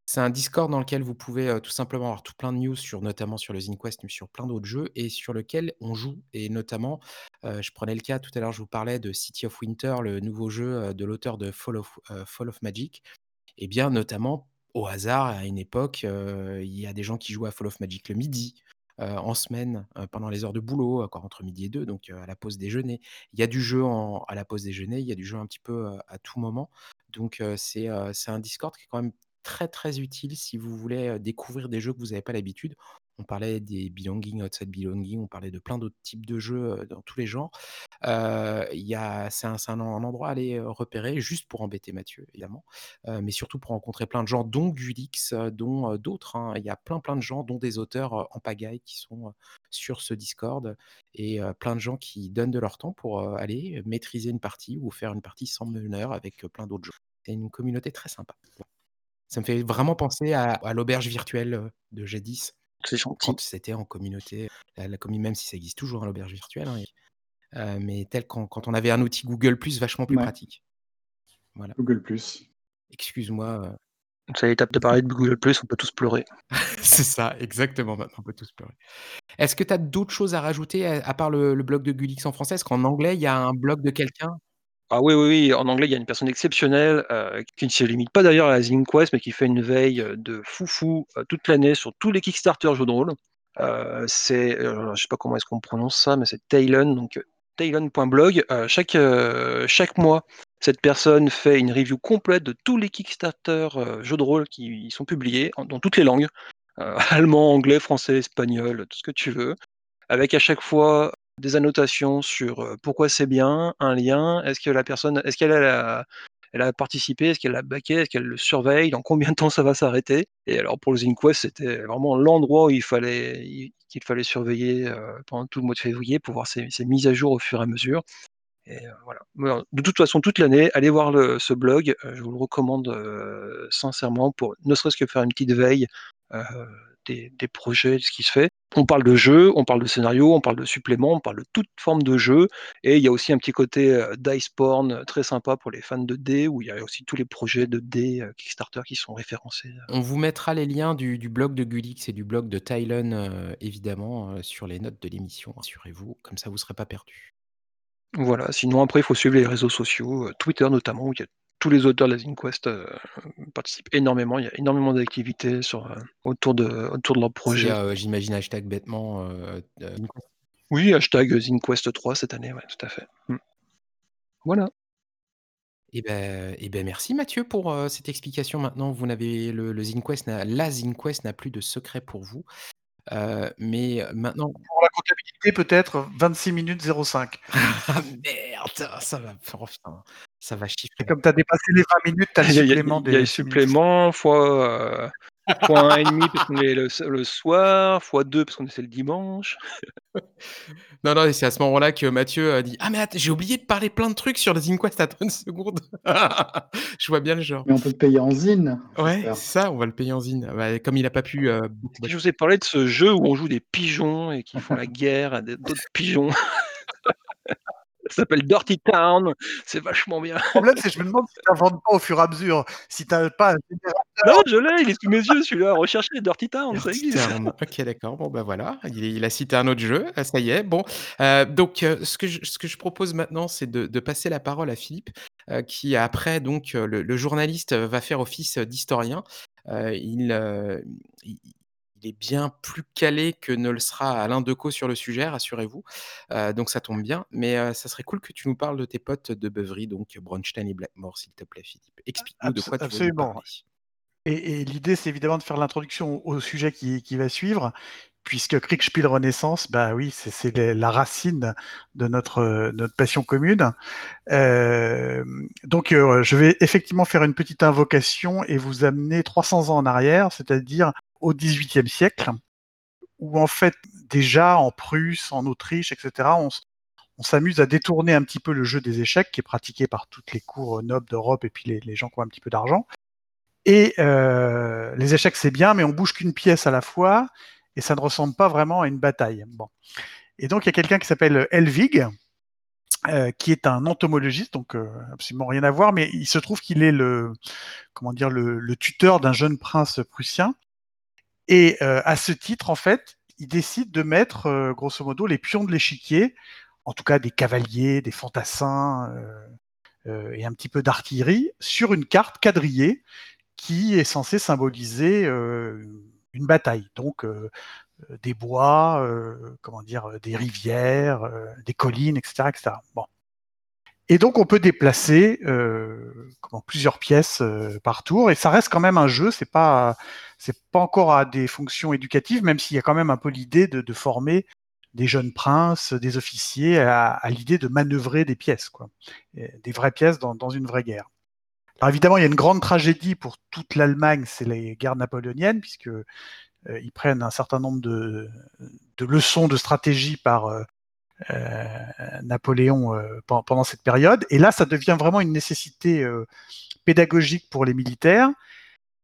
C'est un Discord dans lequel vous pouvez, heu, tout simplement avoir tout plein de news sur notamment sur le ZineQuest, mais sur plein d'autres jeux et sur lequel on joue et notamment, heu, je prenais le cas tout à l'heure, je vous parlais de City of Winter, le nouveau jeu, de l'auteur de Fall of, Fall of Magic. Et bien, notamment, au hasard, à une époque, il y a des gens qui jouent à Fall of Magic le midi, en semaine, pendant les heures de boulot, encore entre midi et 2, donc à la pause déjeuner. Il y a du jeu à la pause déjeuner, il y a du jeu un petit peu, à tout moment. Donc c'est, un Discord qui est quand même très, très utile si vous voulez, découvrir des jeux que vous n'avez pas l'habitude. On parlait des Belonging, Outside Belonging, on parlait de plein d'autres types de jeux, dans tous les genres. C'est un un endroit à aller, repérer juste pour embêter Mathieu, évidemment, mais surtout pour rencontrer plein de gens, dont Gulix, dont, d'autres, hein. Il y a plein, plein de gens, dont des auteurs, en pagaille qui sont, sur ce Discord et plein de gens qui donnent de leur temps pour, aller maîtriser une partie ou faire une partie sans meneur avec, plein d'autres gens. C'est une communauté très sympa. Ça me fait vraiment penser à à l'auberge virtuelle, de jadis, C'est gentil. quand c'était en communauté, la la même si ça existe toujours, hein, l'auberge virtuelle, hein, Heu, mais tel quand quand on avait un outil Google+ vachement plus Ouais, pratique. Voilà. Google+. Excuse-moi, heu Ça y est, tu parlé de Google+, on peut tous pleurer. C'est ça, exactement, maintenant on peut tous pleurer. Est-ce que tu as d'autres choses à rajouter à à part le le blog de Gulix en français? Est-ce qu'en anglais, il y a un blog de quelqu'un? Ah oui, oui, oui, en anglais, il y a une personne exceptionnelle, heu, qui ne se limite pas d'ailleurs à la ZinQuest, mais qui fait une veille, heu, de fou fou, heu, toute l'année sur tous les Kickstarter jeux de rôle. Heu, c'est, je sais pas comment est-ce qu'on prononce ça, mais c'est Talon, donc talon.blog. Chaque, chaque mois, cette personne fait une review complète de tous les Kickstarter, jeux de rôle qui sont publiés dans toutes les langues, allemand, anglais, français, espagnol, tout ce que tu veux, avec à chaque fois des annotations sur, pourquoi c'est bien, un lien, est-ce que la personne est-ce qu'elle a a participé, est-ce qu'elle l'a backé, est-ce qu'elle le surveille, dans combien de temps ça va s'arrêter? Et alors pour le ZinQuest, c'était vraiment l'endroit où il fallait il qu'il fallait surveiller, pendant tout le mois de février pour voir ces mises à jour au fur et à mesure. Et voilà. De toute façon, toute l'année, allez voir ce blog, je vous le recommande, sincèrement pour ne serait-ce que faire une petite veille, des des projets, de ce qui se fait. On parle de jeux, on parle de scénario, on parle de suppléments, on parle de toute forme de jeu et il y a aussi un petit côté, heu, dice porn, heu, très sympa pour les fans de dés, où il y a aussi tous les projets de dés, heu, Kickstarter qui sont référencés. On vous mettra les liens du du blog de Gulix et du blog de Talon, heu, évidemment, sur les notes de l'émission, rassurez-vous, comme ça vous serez pas perdus. Voilà, sinon après il faut suivre les réseaux sociaux, Twitter notamment, où il y a tous les auteurs de la ZinQuest, heu, participent énormément. Il y a énormément d'activités sur, heu, autour de autour de leurs C'est, projets. heu, j'imagine hashtag bêtement, Oui, hashtag, heu, ZinQuest3 cette année, ouais, tout à fait. Mmh. Voilà. Et beh et beh, merci Mathieu pour, cette explication. Maintenant, vous n'avez le le ZinQuest la ZinQuest n'a plus de secret pour vous. Heu, mais heu, maintenant Pour la comptabilité, peut-être 26 minutes 05. Ah merde! Ça va putain, ça va Et chiffrer. comme tu as dépassé les 20 minutes, tu as le a il y a supplément il y a le des 6 minutes. supplément fois, heu, fois 1,5 parce qu'on est le le soir, fois 2 parce qu'on c'est le dimanche. Non, non et c'est à ce moment-là que Mathieu a dit: «Ah mais j'ai oublié de parler plein de trucs sur le ZinQuest, attends une seconde». Je vois bien le genre. Mais on peut te payer en zine, Ouais, c'est ça, on va le payer en zine. Bah, comme il a pas pu, heu, Si je vous ai parlé de ce jeu où on joue des pigeons et qui font la guerre à des d'autres pigeons. Ça s'appelle Dirty Town, c'est vachement bien. Le problème, c'est que je me demande si tu inventes pas au fur et à mesure, si tu as pas un générateur. Non, je l'ai, il est sous mes yeux celui-là, recherchez Dirty Town, ça existe. Town. OK, d'accord. Bon, bah, voilà, il il a cité un autre jeu, ah ça y est. Bon, heu, donc heu, ce que je ce que je propose maintenant, c'est de de passer la parole à Philippe, heu, qui après donc le le journaliste, va faire office d'historien. Il, il il est bien plus calé que ne le sera Alain Decaux sur le sujet, rassurez-vous. Heu, donc ça tombe bien. Mais heu, ça serait cool que tu nous parles de tes potes de beuverie, donc Braunstein et Blackmore, s'il te plaît, Philippe. Explique-nous de Abs quoi tu veux nous absolument. parler. Et et l'idée, c'est évidemment de faire l'introduction au sujet qui qui va suivre, puisque Kriegspiel Renaissance, bah, oui, c'est c'est les la racine de notre, heu, notre passion commune. Donc je vais effectivement faire une petite invocation et vous amener 300 ans en arrière, c'est-à-dire au XVIIIe siècle, où en fait, déjà en Prusse, en Autriche et cetera, on s'amuse à détourner un petit peu le jeu des échecs qui est pratiqué par toutes les cours, heu, nobles d'Europe et puis les gens qui ont un petit peu d'argent. Et heu, les échecs, c'est bien, mais on bouge qu'une pièce à la fois et ça ne ressemble pas vraiment à une bataille. Bon. Et donc il y a quelqu'un qui s'appelle Helwig, heu, qui est un entomologiste, donc absolument rien à voir, mais il se trouve qu'il est le comment dire? Le tuteur d'un jeune prince prussien et heu, à ce titre, en fait, il décide de mettre, heu, grosso modo, les pions de l'échiquier, en tout cas des cavaliers, des fantassins, heu et un petit peu d'artillerie, sur une carte quadrillée qui est censée symboliser, une bataille. Donc des bois, comment dire? Des rivières, des collines et cetera et cetera. Bon. Et donc on peut déplacer, comment? Plusieurs pièces, heu, par tour et ça reste quand même un jeu, c'est pas c'est pas encore à des fonctions éducatives, même s'il y a quand même un peu l'idée de de former des jeunes princes, des officiers à à l'idée de manœuvrer des pièces, quoi. Des vraies pièces dans dans une vraie guerre. Alors évidemment, il y a une grande tragédie pour toute l'Allemagne, c'est les guerres napoléoniennes puisque, heu, ils prennent un certain nombre de de leçons de stratégie par, heu, Napoléon, heu, pen pendant cette période. Et là, ça devient vraiment une nécessité, heu, pédagogique pour les militaires.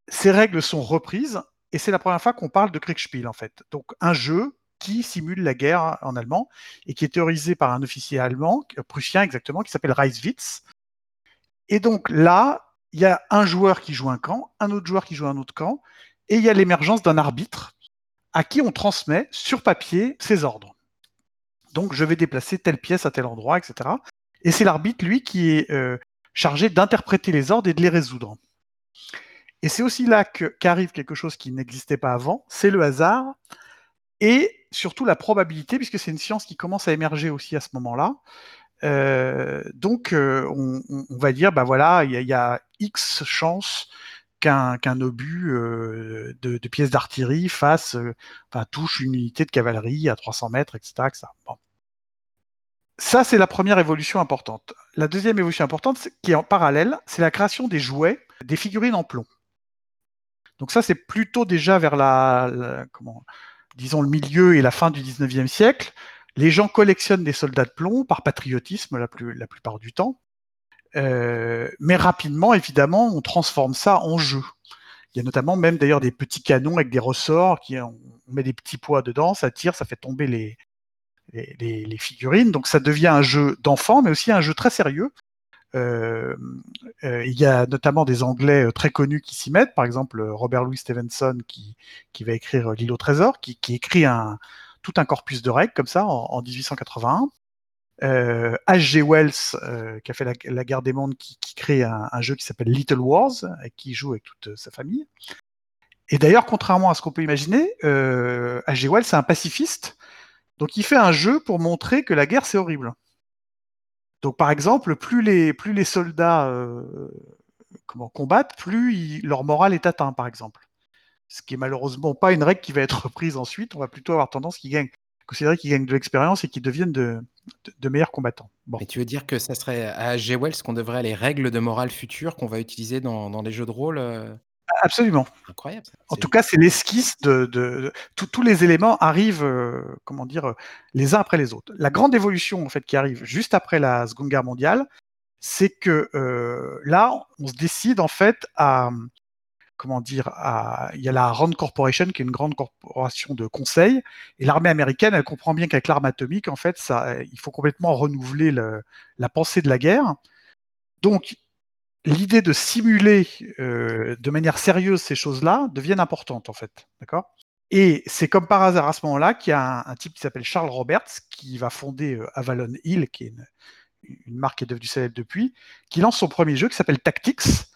Ces règles sont reprises et c'est la première fois qu'on parle de Kriegspiel, en fait. Donc un jeu qui simule la guerre en allemand et qui est théorisé par un officier allemand, prussien exactement, qui s'appelle Reiswitz. Et donc là, il y a un joueur qui joue un camp, un autre joueur qui joue un autre camp, et il y a l'émergence d'un arbitre à qui on transmet sur papier ses ordres. Donc je vais déplacer telle pièce à tel endroit, etc. Et c'est l'arbitre, lui, qui est euh, chargé d'interpréter les ordres et de les résoudre. Et c'est aussi là qu'arrive quelque chose qui n'existait pas avant, c'est le hasard et surtout la probabilité, puisque c'est une science qui commence à émerger aussi à ce moment-là. Euh, donc, euh, on, va dire, bah voilà, il y, a X chances qu'un obus euh, de, pièces d'artillerie fasse, enfin, touche une unité de cavalerie à 300 mètres, etc. Ça, c'est la première évolution importante. La deuxième évolution importante, qui est en parallèle, c'est la création des jouets, des figurines en plomb. Donc ça, c'est plutôt déjà vers la, disons le milieu et la fin du 19e siècle. Les gens collectionnent des soldats de plomb par patriotisme la plupart du temps. Euh, mais rapidement, évidemment, on transforme ça en jeu. Il y a notamment même d'ailleurs des petits canons avec des ressorts, qui, on met des petits poids dedans, ça tire, ça fait tomber les, les, figurines. Donc ça devient un jeu d'enfant, mais aussi un jeu très sérieux. Euh, euh, il y a notamment des Anglais très connus qui s'y mettent, par exemple Robert Louis Stevenson qui, qui va écrire L'île au trésor, qui, qui écrit un, tout un corpus de règles comme ça en, 1881. H.G. Wells, euh, qui a fait la, guerre des mondes, qui, crée un, jeu qui s'appelle Little Wars, qui joue avec toute sa famille. Et d'ailleurs, contrairement à ce qu'on peut imaginer, H.G. Wells, c'est un pacifiste, donc il fait un jeu pour montrer que la guerre, c'est horrible. Donc par exemple, plus les, plus les soldats euh, comment, combattent, plus leur morale est atteint, par exemple ce qui est malheureusement pas une règle qui va être reprise ensuite. On va plutôt avoir tendance qu'ils gagnent, considérer qu'ils gagnent de l'expérience et qu'ils deviennent de, meilleurs combattants. Bon. Et tu veux dire que ça serait à G. Wells qu'on devrait les règles de morale futures qu'on va utiliser dans, les jeux de rôle euh? Absolument. Incroyable. En tout cas, c'est l'esquisse de, tous les éléments arrivent, euh, comment dire, les uns après les autres. La grande évolution en fait qui arrive juste après la Seconde Guerre mondiale, c'est que euh, là, on se décide en fait à, comment dire, il y a la Rand Corporation qui est une grande corporation de conseil, et l'armée américaine, elle comprend bien qu'avec l'arme atomique, en fait, il faut complètement renouveler la pensée de la guerre. Donc, l'idée de simuler euh, de manière sérieuse ces choses-là devient importante, en fait, d'accord? Et c'est comme par hasard à ce moment-là qu'il y a un, type qui s'appelle Charles Roberts qui va fonder euh, Avalon Hill, qui est une, une marque qui est devenue célèbre depuis, qui lance son premier jeu qui s'appelle Tactics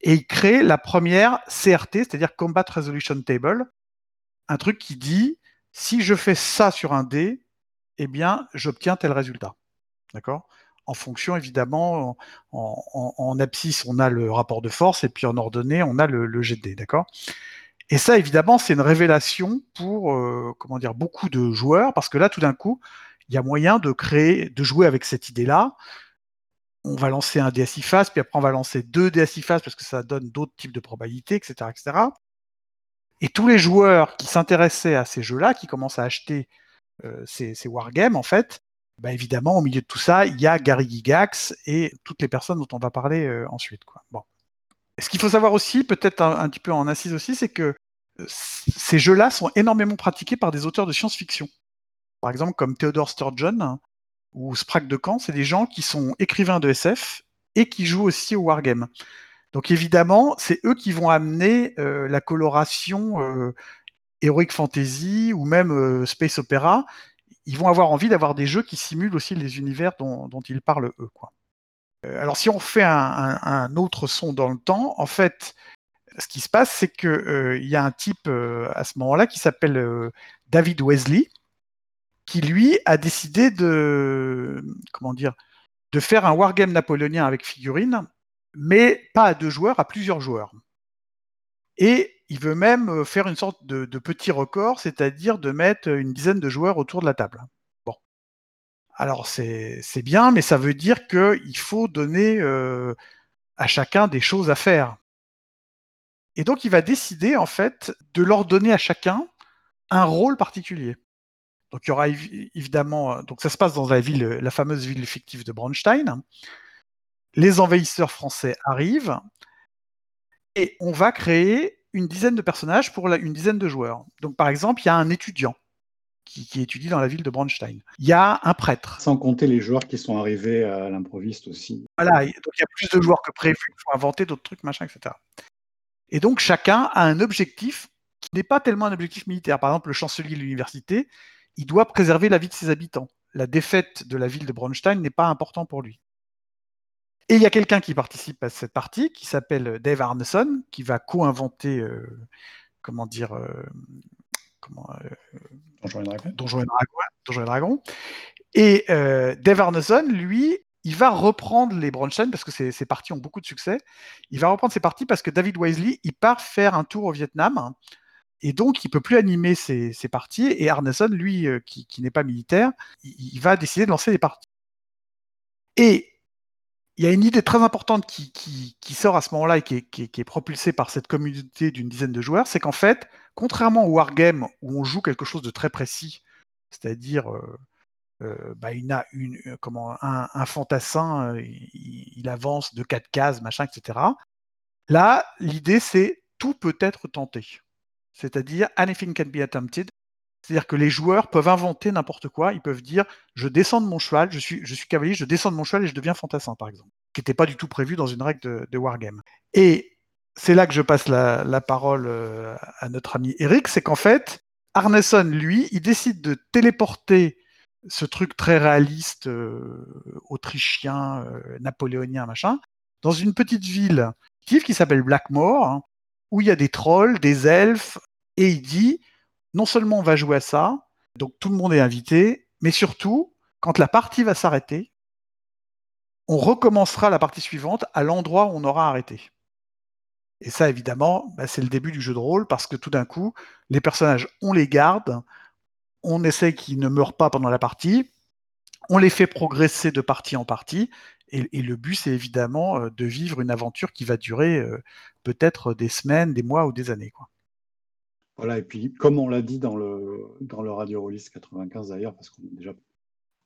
et il crée la première CRT, c'est-à-dire Combat Resolution Table, un truc qui dit si je fais ça sur un dé, eh bien, j'obtiens tel résultat. D'accord? En fonction, évidemment, en, abscisse, on a le rapport de force, et puis en ordonnée, on a le, GD. D'accord? Et ça, évidemment, c'est une révélation pour euh, comment dire, beaucoup de joueurs, parce que là, tout d'un coup, il y a moyen de créer, de jouer avec cette idée-là, on va lancer un DSI fast, puis après on va lancer deux DSI fast parce que ça donne d'autres types de probabilités, etc., etc. Et tous les joueurs qui s'intéressaient à ces jeux-là, qui commencent à acheter euh, ces, wargames, en fait, bah évidemment, au milieu de tout ça, il y a Gary Gigax et toutes les personnes dont on va parler euh, ensuite. Bon. Ce qu'il faut savoir aussi, peut-être un, petit peu en assise aussi, c'est que euh, ces jeux-là sont énormément pratiqués par des auteurs de science-fiction. Par exemple, comme Theodore Sturgeon, ou Sprague de Camp, c'est des gens qui sont écrivains de SF et qui jouent aussi au wargame. Donc évidemment, c'est eux qui vont amener euh, la coloration euh, Heroic Fantasy ou même euh, Space Opera. Ils vont avoir envie d'avoir des jeux qui simulent aussi les univers dont, ils parlent eux. Alors si on fait un, autre son dans le temps, en fait, ce qui se passe, c'est qu'il y a un type à ce moment-là qui s'appelle David Wesley, qui lui a décidé de faire un wargame napoléonien avec figurines, mais pas à deux joueurs, à plusieurs joueurs. Et il veut même euh, faire une sorte de, petit record, c'est-à-dire de mettre une dizaine de joueurs autour de la table. Bon. Alors c'est bien, mais ça veut dire qu'il faut donner euh, à chacun des choses à faire. Et donc il va décider en fait de leur donner à chacun un rôle particulier. Donc il y aura évidemment, euh, donc ça se passe dans la ville, la fameuse ville fictive de Braunstein. Les envahisseurs français arrivent et on va créer une dizaine de personnages pour une dizaine de joueurs. Donc par exemple, il y a un étudiant qui, qui étudie dans la ville de Bronstein. Il y a un prêtre. Sans compter les joueurs qui sont arrivés à l'improviste aussi. Voilà, donc il y a plus de joueurs que prévu, il faut inventer d'autres trucs, machin, etc. Et donc chacun a un objectif qui n'est pas tellement un objectif militaire. Par exemple, le chancelier de l'université, il doit préserver la vie de ses habitants. La défaite de la ville de Bronstein n'est pas important pour lui. Et il y a quelqu'un qui participe à cette partie, qui s'appelle Dave Arneson, qui va co-inventer, euh, comment dire, euh, comment, euh, Donjons et Dragons. Donjons et Dragons. Donjons et Dragons. Et euh, Dave Arneson, lui, il va reprendre les Bronstein parce que ces, ces parties ont beaucoup de succès. Il va reprendre ces parties parce que David Wisely, il part faire un tour au Vietnam. Et donc, il peut plus animer ces parties. Et Arneson, lui, euh, qui, n'est pas militaire, il, va décider de lancer des parties. Et il y a une idée très importante qui, sort à ce moment-là et qui est, propulsée par cette communauté d'une dizaine de joueurs, c'est qu'en fait, contrairement au wargame où on joue quelque chose de très précis, c'est-à-dire euh, euh, bah, euh, comment, un, fantassin, il, il, avance de quatre cases, machin, etc. Là, l'idée c'est tout peut être tenté, c'est-à-dire anything can be attempted. C'est-à-dire que les joueurs peuvent inventer n'importe quoi. Ils peuvent dire je descends de mon cheval, je suis, cavalier, je descends de mon cheval et je deviens fantassin, par exemple, qui n'était pas du tout prévu dans une règle de, de Wargame. Et c'est là que je passe la, la parole euh, à notre ami Eric, c'est qu'en fait, Arneson, lui, il décide de téléporter ce truc très réaliste, euh, autrichien, euh, napoléonien, machin, dans une petite ville qui s'appelle Blackmore, hein, où il y a des trolls, des elfes, et il dit non seulement on va jouer à ça, donc tout le monde est invité, mais surtout, quand la partie va s'arrêter, on recommencera la partie suivante à l'endroit où on aura arrêté. Et ça, évidemment, bah, c'est le début du jeu de rôle parce que tout d'un coup, les personnages, on les garde, on essaie qu'ils ne meurent pas pendant la partie, on les fait progresser de partie en partie, et, le but, c'est évidemment euh, de vivre une aventure qui va durer euh, peut-être des semaines, des mois ou des années. Quoi. Voilà, et puis comme on l'a dit dans le, dans le Radio Release 95 d'ailleurs, parce qu'on déjà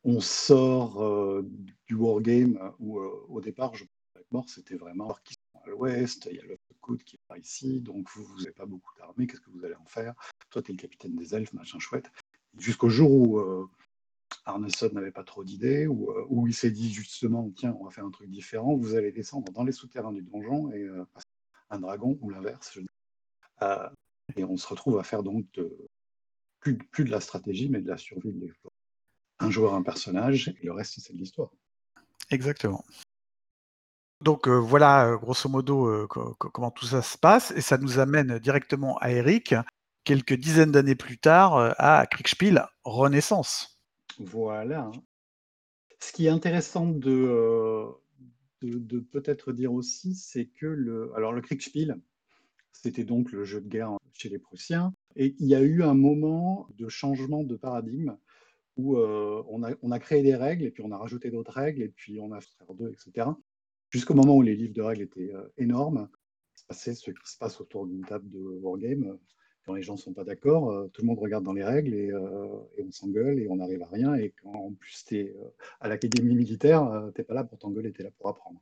on sort euh, du wargame où euh, au départ, je mort, c'était vraiment qui sont à l'ouest, il y a le coude qui est par ici, donc vous, n'avez pas beaucoup d'armée, qu'est-ce que vous allez en faire? Toi, tu es le capitaine des elfes, machin chouette. Jusqu'au jour où Arneson n'avait pas trop d'idées, euh, où, il s'est dit justement, tiens, on va faire un truc différent, vous allez descendre dans les souterrains du donjon et euh, un dragon, ou l'inverse, euh, et on se retrouve à faire donc plus, de la stratégie, mais de la survie de l'exploit. Un joueur, un personnage, et le reste, c'est de l'histoire. Exactement. Donc euh, voilà, grosso modo, comment tout ça se passe, et ça nous amène directement à Eric, quelques dizaines d'années plus tard, à Kriegspiel Renaissance. Voilà. Ce qui est intéressant de, euh, de, peut-être dire aussi, c'est que le, alors le Kriegspiel, c'était donc le jeu de guerre chez les Prussiens, et il y a eu un moment de changement de paradigme où euh, on, a, on, créé des règles, et puis on a rajouté d'autres règles, et puis on a fait 2, etc jusqu'au moment où les livres de règles étaient euh, énormes, c'est ce qui se passe autour d'une table de wargame. Quand les gens ne sont pas d'accord, euh, tout le monde regarde dans les règles et, euh, et on s'engueule et on n'arrive à rien. Et quand en plus tu es à l'académie militaire, tu n'es pas là pour t'engueuler, tu es là pour apprendre.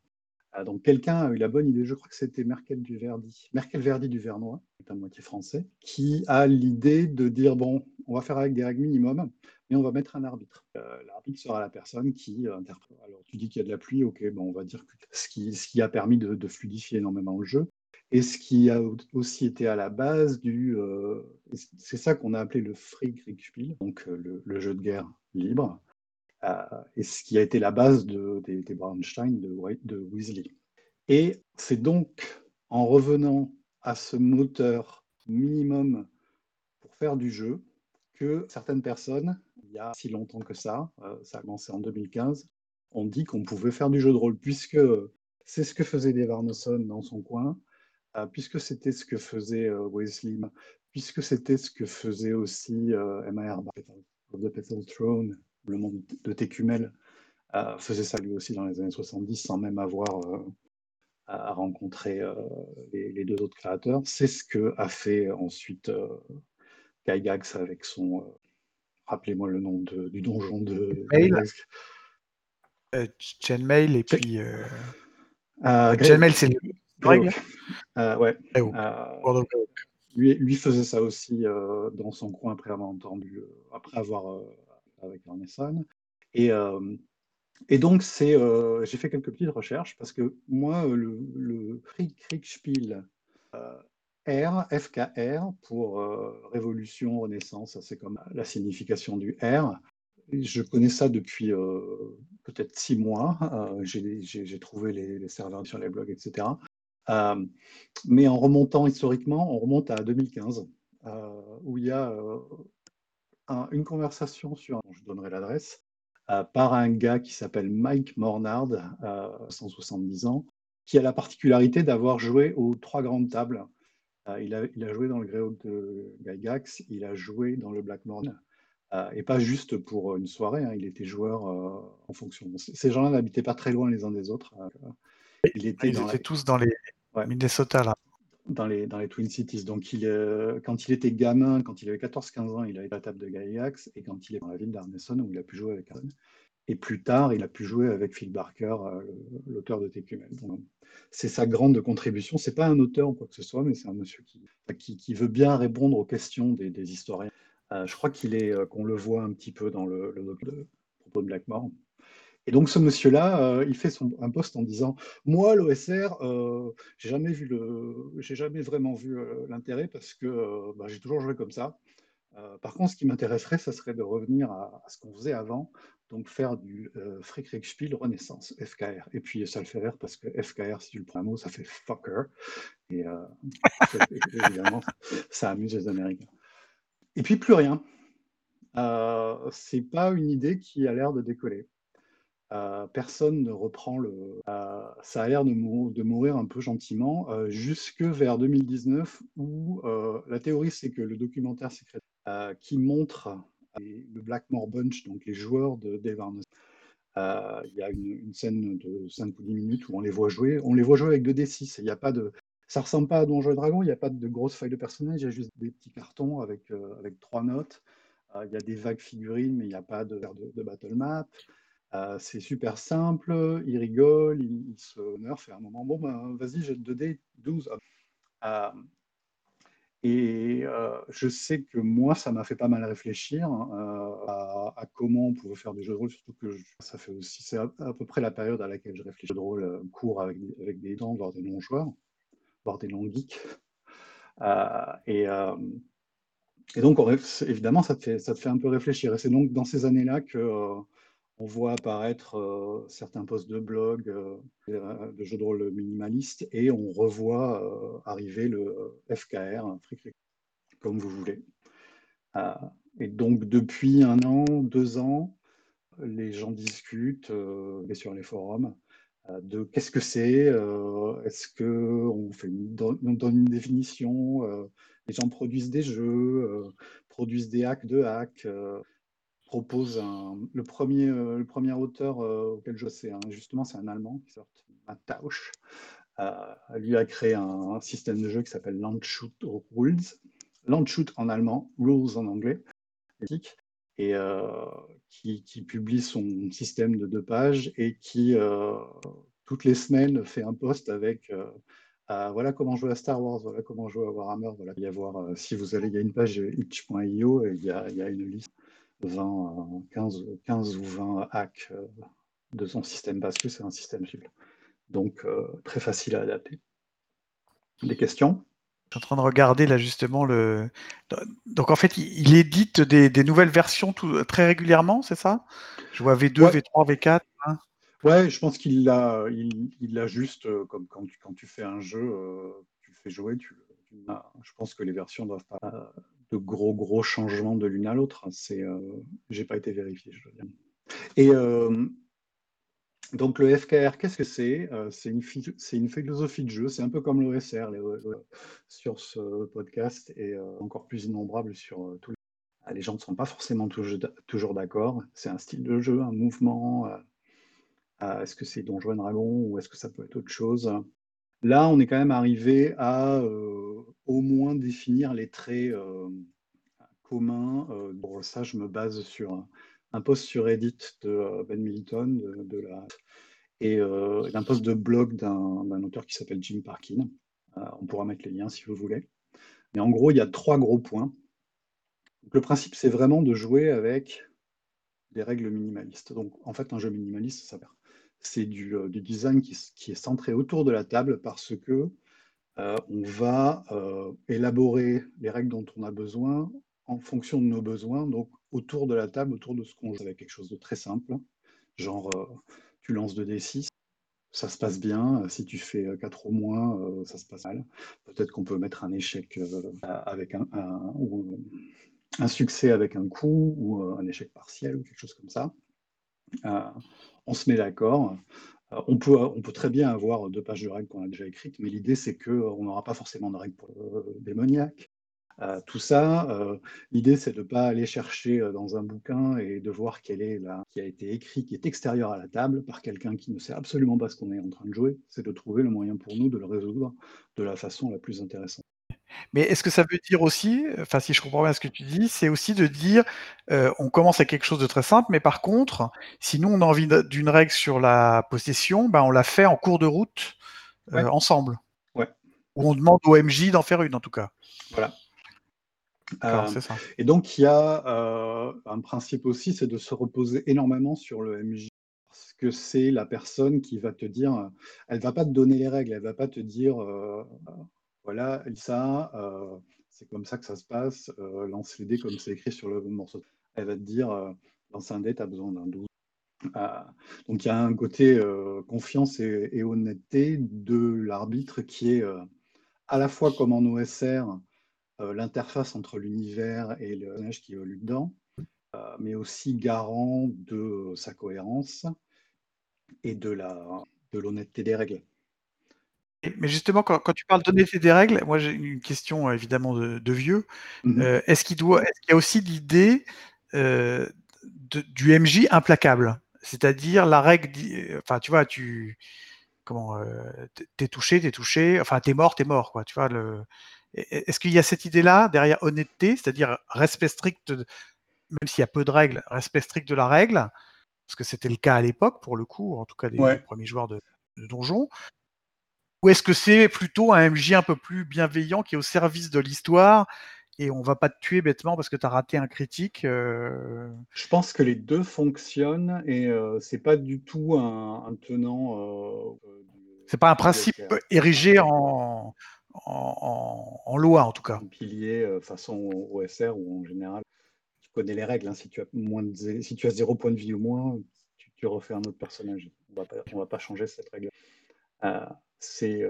Donc quelqu'un a eu la bonne idée, je crois que c'était Merkel du Verdi, Merkel Verdi du Vernois, qui est à moitié français, qui a l'idée de dire bon, on va faire avec des règles minimum, mais on va mettre un arbitre. Euh, l'arbitre sera la personne qui euh, interprète. Alors tu dis qu'il y a de la pluie, ok, bon, on va dire que ce qui, ce qui a permis de, fluidifier énormément le jeu, et ce qui a aussi été à la base du... Euh, c'est ça qu'on a appelé le Free Kriegspiel, donc euh, le, jeu de guerre libre, euh, et ce qui a été la base de, des, des Braunstein de, de Weasley. Et c'est donc en revenant à ce moteur minimum pour faire du jeu que certaines personnes il y a si longtemps que ça, ça a commencé en 2015, on dit qu'on pouvait faire du jeu de rôle, puisque c'est ce que faisait Dave Arneson dans son coin, puisque c'était ce que faisait euh, Wesley, puisque c'était ce que faisait aussi euh, M.A.R. of the Petal Throne, le monde de Técumel, euh, faisait ça lui aussi dans les années 70 sans même avoir euh, à rencontrer les, les, deux autres créateurs. C'est ce que a fait ensuite Gygax avec son Rappelez-moi le nom de, du donjon de. Mail. Euh, Chainmail et puis. Euh... Euh, Chainmail, c'est le. Euh, ouais. Euh, lui, lui, faisait ça aussi dans son coin après avoir entendu, après avoir avec Arneson. Et, et donc, c'est, j'ai fait quelques petites recherches parce que moi, le, le Kriegspiel R, FKR, pour Révolution, Renaissance, c'est comme la signification du R. Je connais ça depuis peut-être six mois. j'ai trouvé les, serveurs sur les blogs, etc. mais en remontant historiquement, on remonte à 2015, où il y a une conversation sur, je donnerai l'adresse, par un gars qui s'appelle Mike Mornard, 170 ans, qui a la particularité d'avoir joué aux trois grandes tables. il, a, joué dans le Greyhawk de Gygax, il a joué dans le Blackmorn, et pas juste pour une soirée, hein, il était joueur en fonction. Ces gens-là n'habitaient pas très loin les uns des autres. Il était Ils étaient tous dans les Minnesota, là dans les, dans les Twin Cities. Donc, il, euh, quand il était gamin, quand il avait 14-15 ans, il avait la table de Gaillax, et quand il est dans la ville d'Arneson, où il a pu jouer avec Aaron. Et plus tard, il a pu jouer avec Phil Barker, euh, l'auteur de TQM. C'est sa grande contribution. C'est pas un auteur ou quoi que ce soit, mais c'est un monsieur qui, qui, veut bien répondre aux questions des, des historiens. Euh, je crois qu'il est, qu'on le voit un petit peu dans le, le, propos de Blackmore. Et donc ce monsieur-là, euh, il fait son, un poste en disant Moi, l'OSR, euh, j'ai jamais vu le, j'ai jamais vraiment vu euh, l'intérêt parce que bah, j'ai toujours joué comme ça. par contre, ce qui m'intéresserait, ça serait de revenir à, ce qu'on faisait avant, donc faire du euh, Friedrichspiel Renaissance, FKR. Et puis ça le fait rire parce que FKR, si tu le prends un mot, ça fait fucker. Et évidemment, ça amuse les Américains. Et puis plus rien. Euh, c'est pas une idée qui a l'air de décoller. Euh, personne ne reprend le. Euh, ça a l'air de, mourir un peu gentiment, euh, jusque vers 2019, où la théorie, c'est que le documentaire secret qui montre le Blackmore Bunch, donc les joueurs de Dave il y a une, scène de 5 ou 10 minutes où on les voit jouer. On les voit jouer avec 2D6. Il y a pas de, ça ressemble pas à Donjons et Dragons, il n'y a pas de grosses feuilles de personnages, il y a juste des petits cartons avec, avec trois notes. il y a des vagues figurines, mais il n'y a pas de, de, de battle map. Euh, c'est super simple, il rigole, il, se nerf, et à un moment, bon, ben, vas-y, j'ai 2D, 12. Euh, et euh, je sais que moi, ça m'a fait pas mal réfléchir hein, à, comment on pouvait faire des jeux de rôle, surtout que ça fait aussi, c'est à, peu près la période à laquelle je réfléchis. de rôle court avec, avec des dents, voire des non-joueurs, voire des non-geeks. et, et donc, évidemment, ça te, fait, ça te fait un peu réfléchir. Et c'est donc dans ces années-là que on voit apparaître euh, certains posts de blog euh, euh, de jeux de rôle minimalistes et on revoit arriver le FKR, comme vous voulez. et donc depuis un an, deux ans, les gens discutent sur les forums de qu'est-ce que c'est, est-ce qu'on on donne une définition, les gens produisent des jeux, produisent des hacks de hacks propose le, premier, euh, le premier auteur euh, auquel je sais, justement, c'est un Allemand qui sort, Matt Tausch. Euh, lui a créé un, système de jeu qui s'appelle Landshoot Rules. Landshoot en allemand, Rules en anglais, et qui, qui, publie son système de deux pages et qui, toutes les semaines, fait un post avec voilà comment jouer à Star Wars, voilà comment jouer à Warhammer. Voilà. Il y a voir, si vous allez, il y a une page itch.io et il y a une liste 20, 15, 15 ou 20 hacks euh, de son système parce que c'est un système cible. Donc euh, très facile à adapter. Des questions? Je suis en train de regarder là justement le. Donc en fait, il, édite des, nouvelles versions tout, très régulièrement, c'est ça? Je vois V2, V3, V4. Ouais, je pense qu'il l'a, il, juste euh, comme quand tu, quand tu fais un jeu, tu fais jouer. Tu, je pense que les versions doivent pas de gros gros changements de l'une à l'autre. C'est, euh, j'ai pas été vérifié, je dire. Et euh, donc le FKR, qu'est-ce que c'est? Euh, C'est une, c'est une philosophie de jeu. C'est un peu comme l'OSR sur ce podcast et encore plus innombrable sur tous les. Ah, les gens ne sont pas forcément toujours d'accord. C'est un style de jeu, un mouvement. est-ce que c'est Donjons et Dragons ou est-ce que ça peut être autre chose? Là, on est quand même arrivé à euh, au moins définir les traits euh, communs. euh, ça, je me base sur un, post sur Reddit de Ben Milton et d'un post de blog d'un auteur qui s'appelle Jim Parkin. on pourra mettre les liens si vous voulez. Mais en gros, il y a trois gros points. le principe, c'est vraiment de jouer avec des règles minimalistes. Donc, en fait, un jeu minimaliste, ça c'est du, euh, design qui, est centré autour de la table parce que euh, on va euh, élaborer les règles dont on a besoin en fonction de nos besoins, donc autour de la table, autour de ce qu'on joue, avec quelque chose de très simple, genre tu lances 2d6, ça se passe bien, si tu fais 4 au moins, ça se passe mal. Peut-être qu'on peut mettre un échec avec un, un, succès avec un coup, ou un échec partiel, ou quelque chose comme ça. On se met d'accord. Euh, on peut, on peut très bien avoir deux pages de règles qu'on a déjà écrites, mais l'idée c'est qu'on n'aura pas forcément de règles pour le démoniaque. Euh, tout ça, euh, l'idée c'est de ne pas aller chercher dans un bouquin et de voir quelle est la qui a été écrit, qui est extérieur à la table par quelqu'un qui ne sait absolument pas ce qu'on est en train de jouer. C'est de trouver le moyen pour nous de le résoudre de la façon la plus intéressante. Mais est-ce que ça veut dire aussi, enfin si je comprends bien ce que tu dis, c'est aussi de dire, euh, on commence avec quelque chose de très simple, mais par contre, si nous on a envie d'une règle sur la possession, ben on la fait en cours de route euh, ensemble. Ouais. Ou on demande au MJ d'en faire une en tout cas. Voilà. Euh, ça. Et donc il y a un principe aussi, c'est de se reposer énormément sur le MJ parce que c'est la personne qui va te dire, elle va pas te donner les règles, elle va pas te dire voilà, ça, euh, c'est comme ça que ça se passe, euh, lance les dés comme c'est écrit sur le morceau. Elle va te dire, euh, lance un dé, tu as besoin d'un 12. donc il y a un côté confiance et, honnêteté de l'arbitre qui est à la fois comme en OSR, l'interface entre l'univers et le personnage qui évolue dedans, mais aussi garant de sa cohérence et de l'honnêteté des règles. Mais justement, quand, tu parles d'honnêteté des règles, moi j'ai une question euh, évidemment de, vieux. Mmh euh, est-ce qu'il doit, est y a aussi l'idée euh, du MJ implacable? C'est-à-dire la règle, enfin tu vois, tu comment, t'es touché, t'es touché, enfin t'es mort, t'es mort, quoi. Tu vois le. Est-ce qu'il y a cette idée-là derrière honnêteté, c'est-à-dire respect strict, même s'il y a peu de règles, respect strict de la règle, parce que c'était le cas à l'époque pour le coup, en tout cas des, premiers joueurs de, de donjons. Ou est-ce que c'est plutôt un MJ un peu plus bienveillant qui est au service de l'histoire et on va pas te tuer bêtement parce que tu as raté un critique euh? Je pense que les deux fonctionnent et euh, c'est pas du tout un, tenant. Euh, c'est pas un principe érigé en, en, loi en tout cas. Un pilier façon OSR ou en général, tu connais les règles. Hein. si, tu as moins de, si tu as zéro point de vie ou moins, tu, refais un autre personnage. On va on va pas changer cette règle. C'est,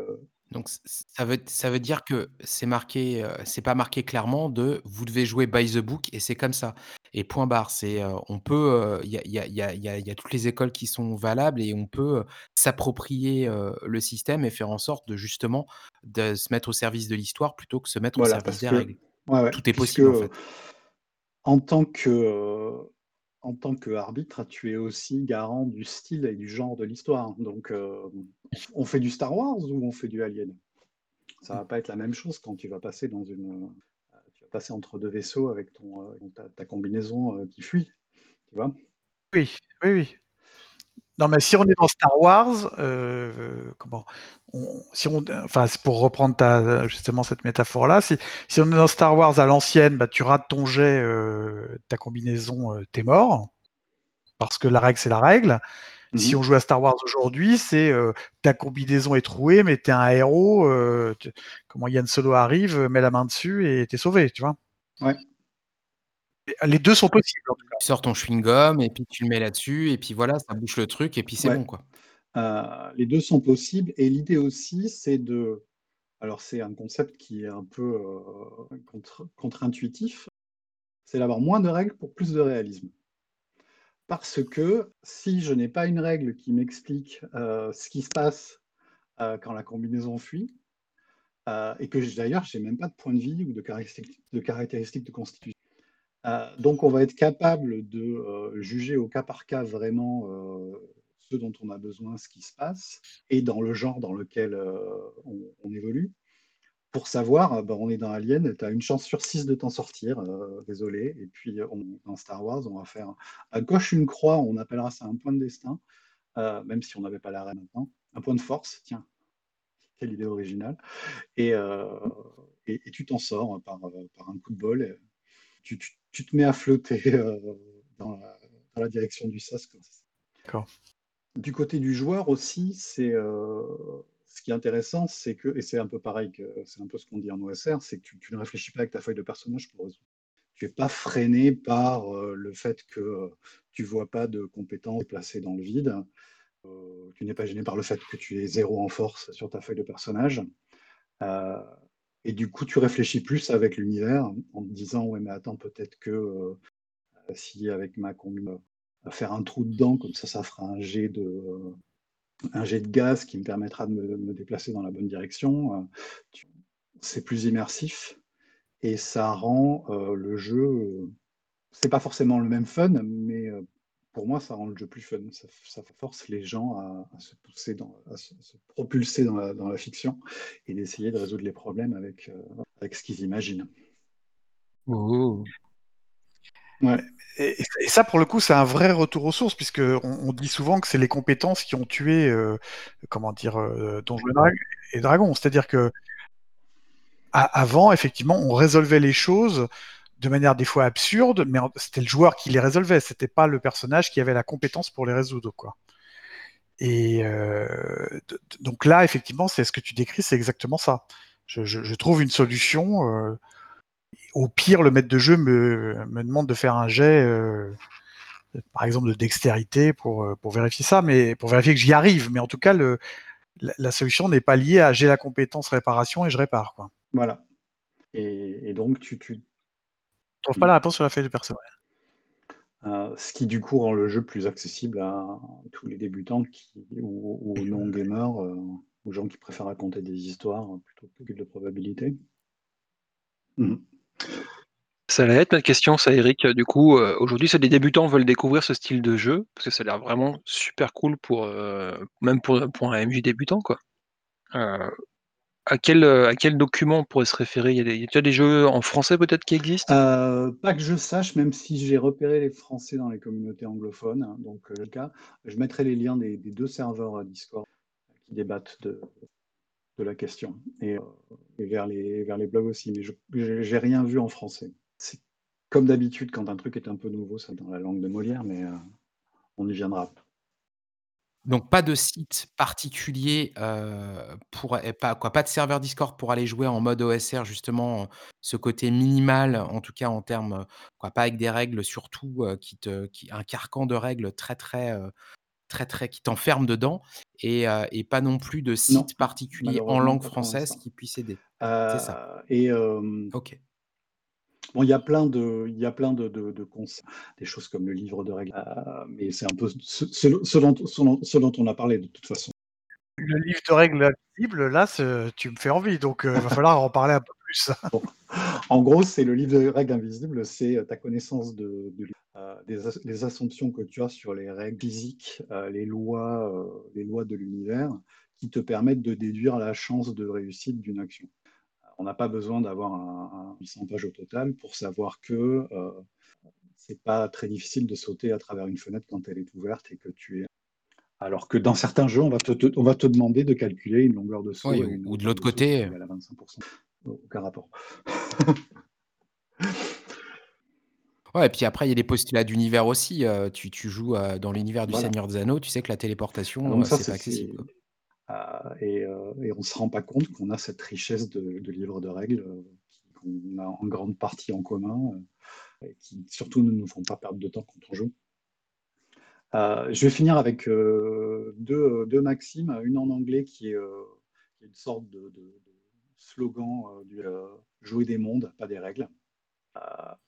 Donc ça veut ça veut dire que c'est marqué, c'est pas marqué clairement de: «Vous devez jouer by the book» et c'est comme ça et point barre. C'est, on peut, il y a y a il y a il y a il y a toutes les écoles qui sont valables et on peut, s'approprier, le système et faire en sorte de justement, de se mettre au service de l'histoire plutôt que se mettre au service des règles. Tout est possible, en fait. en tant que, en tant qu'arbitre, tu es aussi garant du style et du genre de l'histoire. Donc, euh, on fait du Star Wars ou on fait du Alien? Ça va pas être la même chose quand tu vas passer dans une, euh, tu vas passer entre deux vaisseaux avec ton, euh, ta, combinaison qui fuit. Tu vois? Oui, oui, oui. Non, mais si on est dans Star Wars, comment si on, enfin, pour reprendre ta, justement cette métaphore-là, si, si, on est dans Star Wars à l'ancienne, bah, tu rates ton jet, ta combinaison, t'es mort, parce que la règle c'est la règle. Si mmh on joue à Star Wars aujourd'hui, c'est ta combinaison est trouée, mais t'es un héros. comment Yann Solo arrive, met la main dessus et t'es sauvé, tu vois. Ouais. Les deux sont possibles. Tu sors ton chewing-gum et puis tu le mets là-dessus et puis voilà, ça bouche le truc et puis c'est bon quoi. Euh, les deux sont possibles et l'idée aussi, c'est de alors c'est un concept qui est un peu, euh, contre-intuitif, c'est d'avoir moins de règles pour plus de réalisme. Parce que si je n'ai pas une règle qui m'explique, euh, ce qui se passe, quand la combinaison fuit, et que d'ailleurs je n'ai même pas de point de vie ou de caractéristiques de caractéristiques de constitution. Donc on va être capable de, juger au cas par cas vraiment, ce dont on a besoin, ce qui se passe, et dans le genre dans lequel on, évolue. Pour savoir, ben, on est dans Alien, tu as une chance sur six de t'en sortir, désolé. Et puis dans Star Wars, on va faire à gauche une croix, on appellera ça un point de destin, même si on n'avait pas l'arrêt maintenant. Un point de force, tiens, quelle idée originale. Et, et, tu t'en sors par, un coup de bol. Tu, te mets à flotter dans la, direction du sas. D'accord. Du côté du joueur aussi, c'est ce qui est intéressant, c'est que, et c'est un peu pareil que c'est un peu ce qu'on dit en OSR, c'est que tu, ne réfléchis pas avec ta feuille de personnage pour résoudre. Tu n'es pas freiné par le fait que tu vois pas de compétences placées dans le vide. tu n'es pas gêné par le fait que tu es zéro en force sur ta feuille de personnage. Et du coup, tu réfléchis plus avec l'univers en te disant Ouais, mais attends, peut-être que si avec ma combi, faire un trou dedans, comme ça, ça fera un jet de, un jet de gaz qui me permettra de me, déplacer dans la bonne direction. C'est plus immersif et ça rend le jeu. c'est pas forcément le même fun, mais pour moi, ça rend le jeu plus fun. Ça, force les gens à, se pousser, dans, à se, propulser dans la, fiction et d'essayer de résoudre les problèmes avec, avec ce qu'ils imaginent. Ouais. Et, ça, pour le coup, c'est un vrai retour aux sources, puisque on, dit souvent que c'est les compétences qui ont tué, euh, comment dire, euh, Donjons et Dragons. C'est-à-dire que avant, effectivement, on résolvait les choses de manière des fois absurde, mais c'était le joueur qui les résolvait. C'était pas le personnage qui avait la compétence pour les résoudre, quoi. Et euh, donc là, effectivement, c'est ce que tu décris, c'est exactement ça. Je, trouve une solution. Euh, au pire, le maître de jeu me, demande de faire un jet, euh, par exemple de dextérité, pour, pour vérifier ça, mais pour vérifier que j'y arrive. Mais en tout cas, le, la, solution n'est pas liée à j'ai la compétence réparation et je répare. Quoi. Voilà. Et, donc, tu, tu... trouves pas la réponse sur la feuille de perso. Euh, ce qui du coup rend le jeu plus accessible à tous les débutants qui, ou, aux non-gamers, aux gens qui préfèrent raconter des histoires plutôt que de probabilité. Mmh. Ça allait être ma question, ça, Eric. Du coup, euh, aujourd'hui, c'est des débutants veulent découvrir ce style de jeu, parce que ça a l'air vraiment super cool pour, euh, même pour, pour un MJ débutant, quoi. Euh, à quel, à quel document on pourrait se référer? Il y a des des jeux en français peut-être qui existent? pas que je sache, même si j'ai repéré les français dans les communautés anglophones, hein, donc le cas, je mettrai les liens des deux serveurs Discord qui débattent de la question et, euh, vers, les, vers les blogs aussi. Mais j'ai rien vu en français. C'est comme d'habitude, quand un truc est un peu nouveau, c'est dans la langue de Molière, mais euh, on y viendra. Donc pas de site particulier, euh, pour pas quoi, pas de serveur Discord pour aller jouer en mode OSR justement, ce côté minimal, en tout cas en termes, quoi, pas avec des règles surtout, qui te qui un carcan de règles très, très, très, très qui t'enferme dedans et, et, pas non plus de site particulier en langue française qui puisse aider. c'est ça. Et ok. Bon, il y a plein de, il y a plein de, de, de des choses comme le livre de règles, euh, mais c'est un peu ce, ce, dont, ce, dont, on a parlé de toute façon. Le livre de règles invisible, là, tu me fais envie, donc il va falloir en parler un peu plus. En gros, c'est le livre de règles invisibles, c'est ta connaissance de, de euh, des, assumptions que tu as sur les règles physiques, euh, les, lois, euh, les lois de l'univers, qui te permettent de déduire la chance de réussite d'une action. On n'a pas besoin d'avoir un, 800 pages au total pour savoir que c'est pas très difficile de sauter à travers une fenêtre quand elle est ouverte et que tu es alors que dans certains jeux, on va te, on va te demander de calculer une longueur de saut. ou de l'autre côté. À 25%. Aucun rapport. Ouais, et puis après, il y a des postulats d'univers aussi. tu, tu joues dans l'univers du Seigneur des Anneaux, tu sais que la téléportation, c'est pas accessible. Ah, et, et, on ne se rend pas compte qu'on a cette richesse de, livres de règles qu'on a en grande partie en commun, et qui surtout ne nous font pas perdre de temps quand on joue. je vais finir avec deux, deux, maximes, une en anglais qui est, une sorte de, slogan du jouer des mondes, pas des règles. Euh,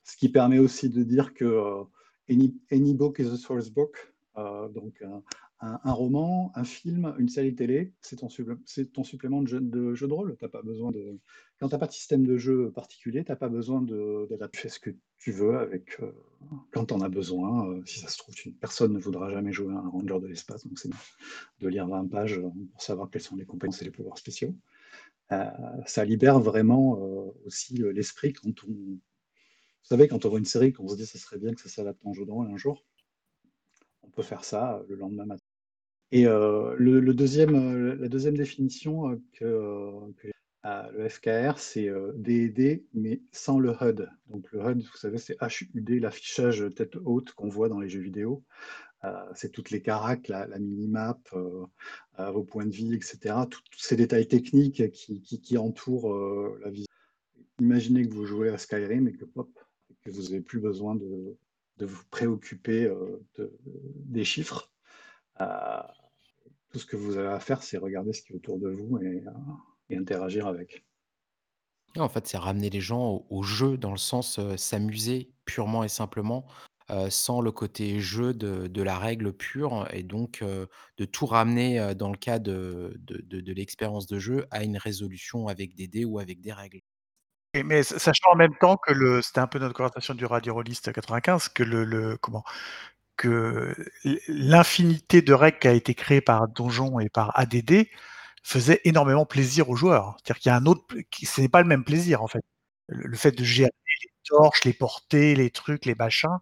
ce qui permet aussi de dire que euh, any, book is a source book. Euh, donc, un, roman, un film, une série télé, c'est ton, supplément de jeu de, rôle. As pas besoin de, quand tu n'as pas de système de jeu particulier, tu n'as pas besoin d'adapter. Ce que tu veux avec, quand tu en as besoin. si ça se trouve, une personne ne voudra jamais jouer à un ranger de l'espace, donc c'est de lire 20 pages pour savoir quelles sont les compétences et les pouvoirs spéciaux. ça libère vraiment aussi l'esprit quand on, vous savez, quand on voit une série, qu'on se dit que ça serait bien que ça s'adapte en jeu de rôle un jour, on peut faire ça euh, le lendemain matin. Et euh, le, deuxième, euh, la deuxième définition que, Euh, le FKR, c'est euh, D&D, mais sans le HUD. Donc le HUD, vous savez, c'est HUD, l'affichage tête haute qu'on voit dans les jeux vidéo. Euh, c'est toutes les caracs, la, minimap, vos points de vie, etc. Tous ces détails techniques qui, entourent la vision. Imaginez que vous jouez à Skyrim et que, pop, que vous n'avez plus besoin de, vous préoccuper des chiffres. Tout ce que vous avez à faire, c'est regarder ce qui est autour de vous et interagir avec. En fait, c'est ramener les gens au jeu dans le sens, s'amuser purement et simplement, sans le côté jeu de la règle pure et donc de tout ramener, dans le cas de de l'expérience de jeu à une résolution avec des dés ou avec des règles. mais sachant en même temps que le c'était un peu notre conversation du Radio Rolliste 95 que le le comment? Que l'infinité de règles qui a été créée par Donjon et par ADD faisait énormément plaisir aux joueurs. C'est-à-dire qu'il y a un autre, ce n'est pas le même plaisir en fait. Le, fait de gérer les torches, les portées, les trucs, les machins.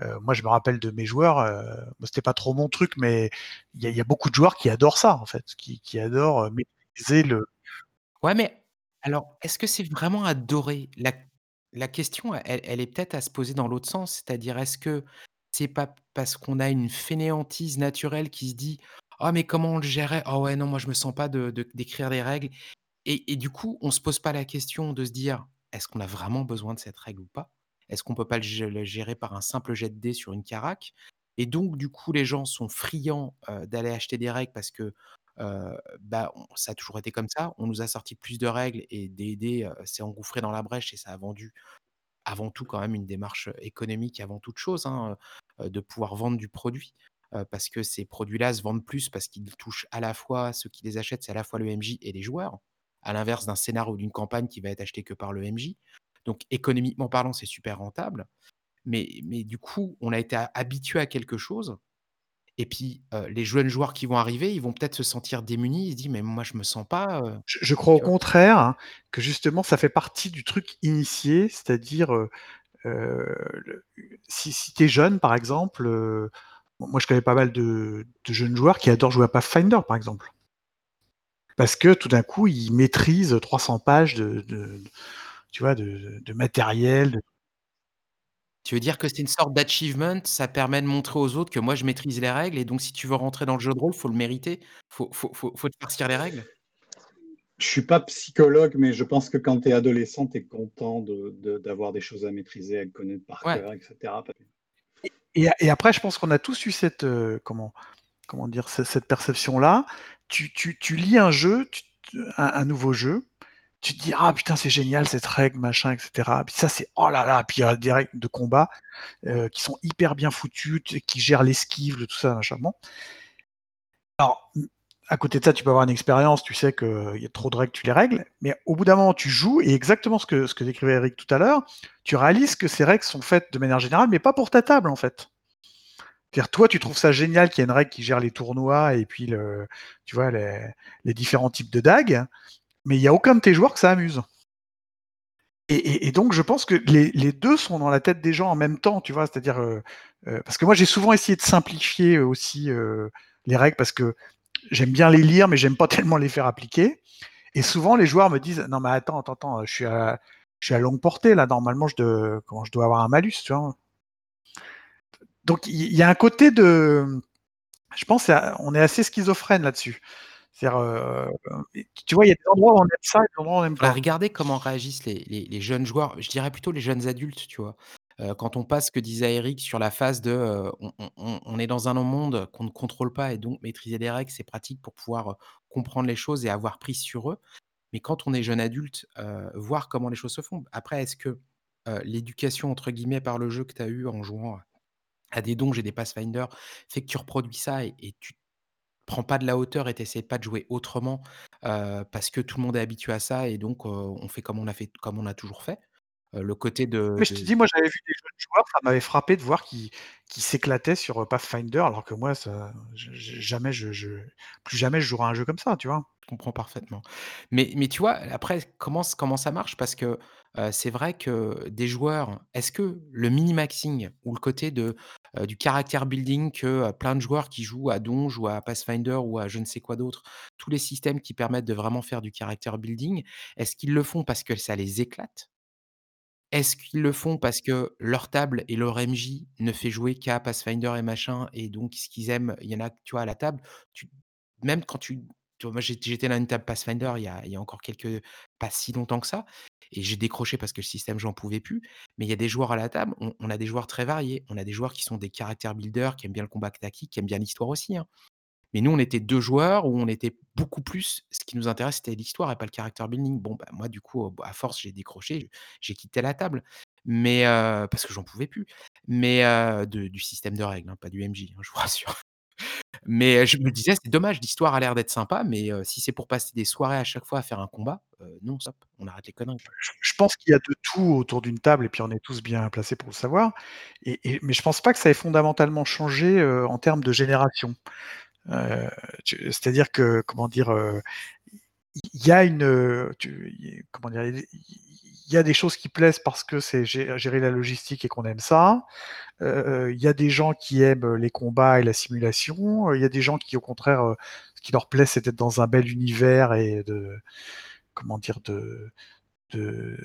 Euh, moi, je me rappelle de mes joueurs. Euh, c'était pas trop mon truc, mais il y, a beaucoup de joueurs qui adorent ça en fait, qui, adorent euh, maîtriser le. Ouais, mais alors, est-ce que c'est vraiment adorer la, question, elle est peut-être à se poser dans l'autre sens, c'est-à-dire est-ce que c'est pas parce qu'on a une fainéantise naturelle qui se dit ah mais comment on le gérait? Ah ouais, non, moi je me sens pas de d'écrire des règles et du coup, on se pose pas la question de se dire: «Est-ce qu'on a vraiment besoin de cette règle ou pas? Est-ce qu'on peut pas le gérer par un simple jet de dés sur une carac?» et donc du coup, les gens sont friands, d'aller acheter des règles parce que, bah, ça a toujours été comme ça. On nous a sorti plus de règles et D&D, s'est engouffré dans la brèche et ça a vendu avant tout quand même une démarche, économique avant toute chose, hein, de pouvoir vendre du produit parce que ces produits-là se vendent plus parce qu'ils touchent à la fois ceux qui les achètent, c'est à la fois le MJ et les joueurs, à l'inverse d'un scénar ou d'une campagne qui va être acheté que par le MJ. Donc économiquement parlant, c'est super rentable. Mais, mais du coup, on a été habitué à quelque chose. Et puis, les jeunes joueurs qui vont arriver, ils vont peut-être se sentir démunis. Ils se disent, mais moi, je me sens pas. je, crois au contraire hein, que justement, ça fait partie du truc initié, c'est-à-dire, si, si tu es jeune, par exemple, moi, je connais pas mal de, jeunes joueurs qui adorent jouer à Pathfinder, par exemple. Parce que tout d'un coup, ils maîtrisent 300 pages de, tu vois, de, matériel. Tu veux dire que c'est une sorte d'achievement, ça permet de montrer aux autres que moi je maîtrise les règles et donc si tu veux rentrer dans le jeu de rôle, faut le mériter, faut, faut, faut, faut te farcir les règles. Je suis pas psychologue, mais je pense que quand tu es adolescent, tu es content d'avoir des choses à maîtriser, à connaître par cœur, etc et, après, je pense qu'on a tous eu cette, euh, comment, comment dire, cette, perception-là. Tu, tu, lis un jeu, un, nouveau jeu, tu te dis ah putain c'est génial cette règle machin etc. Puis ça c'est oh là là puis il y a des règles de combat euh, qui sont hyper bien foutues, qui gèrent l'esquive, tout ça machin. Bon. Alors à côté de ça, tu peux avoir une expérience, tu sais qu'il y a trop de règles, tu les règles, mais au bout d'un moment, tu joues, et exactement ce que, ce que décrivait Eric tout à l'heure, tu réalises que ces règles sont faites de manière générale, mais pas pour ta table, en fait. C'est-à-dire, toi, tu trouves ça génial qu'il y ait une règle qui gère les tournois et puis, le, tu vois, les, différents types de dagues, mais il n'y a aucun de tes joueurs que ça amuse. Et, donc, je pense que les, deux sont dans la tête des gens en même temps, tu vois, c'est-à-dire, euh, euh, parce que moi, j'ai souvent essayé de simplifier aussi euh, les règles, parce que j'aime bien les lire, mais j'aime pas tellement les faire appliquer. Et souvent, les joueurs me disent Non, mais attends, attends, attends, je suis à, longue portée, là, normalement, je, comment, je dois avoir un malus, tu vois. Donc, il y, a un côté de. Je pense on est assez schizophrène là-dessus. C'est-à-dire, euh, tu vois, il y a des endroits où on aime ça et des endroits où on aime pas. Regardez comment réagissent les, les, les, jeunes joueurs, je dirais plutôt les jeunes adultes, tu vois quand on passe ce que disait Eric sur la phase de, on est dans un monde qu'on ne contrôle pas et donc maîtriser des règles, c'est pratique pour pouvoir, comprendre les choses et avoir prise sur eux. Mais quand on est jeune adulte, voir comment les choses se font. Après, est-ce que, «l'éducation» entre guillemets par le jeu que tu as eu en jouant à des donjons et des Pathfinder fait que tu reproduis ça et et tu prends pas de la hauteur et tu pas de jouer autrement, parce que tout le monde est habitué à ça et donc on fait comme on a fait comme on a toujours fait? Le côté de Mais je te dis, moi j'avais vu des jeunes joueurs, ça m'avait frappé de voir qu'ils qu'ils s'éclataient sur, heu, Pathfinder alors que moi ça jamais je je plus jamais je jouerai un jeu comme ça, tu vois? Je comprends parfaitement. Mais mais tu vois, après comment ça marche? Parce que, heu, c'est vrai que des joueurs est-ce que le mini-maxing ou le côté de, du character building que, plein de joueurs qui jouent à Donj ou à Pathfinder ou à je ne sais quoi d'autre, tous les systèmes qui permettent de vraiment faire du character building, est-ce qu'ils le font parce que ça les éclate? Est-ce qu'ils le font parce que leur table et leur MJ ne fait jouer qu'à Pathfinder et machin et donc ce qu'ils aiment, il y en a, tu vois, à la table, même quand tu moi j'ét j'étais dans une table Pathfinder il y a encore quelques pas si longtemps que ça et j'ai décroché parce que le système j'en pouvais plus. Mais il y a des joueurs à la table, on a des joueurs très variés. On a des joueurs qui sont des character builders, qui aiment bien le combat tactique, qui aiment bien l'histoire aussi, hein. Mais nous, on était 2 joueurs où on était beaucoup plus ce qui nous intéresse, c'était l'histoire et pas le character building. Bon, bah, moi, du coup, à force, j'ai décroché, j'ai quitté la table. Mais heu, parce que j'en pouvais plus. Mais de du système de règles, hein, pas du MJ, hein, je vous rassure. Mais je me disais: «C'est dommage, l'histoire a l'air d'être sympa, mais heu, si c'est pour passer des soirées à chaque fois à faire un combat, non stop, on arrête les conneries». Je pense qu'il y a de tout autour d'une table et puis on est tous bien placés pour le savoir et mais je pense pas que ça ait fondamentalement changé, en termes de génération. Tu c'est-à-dire que, comment dire, il y a une, y comment dire? Il y a des choses qui plaisent parce que c'est gé gérer la logistique et qu'on aime ça. Il y a des gens qui aiment les combats et la simulation. Il y a des gens qui, au contraire, ce qui leur plaît, c'est d'être dans un bel univers et de comment dire?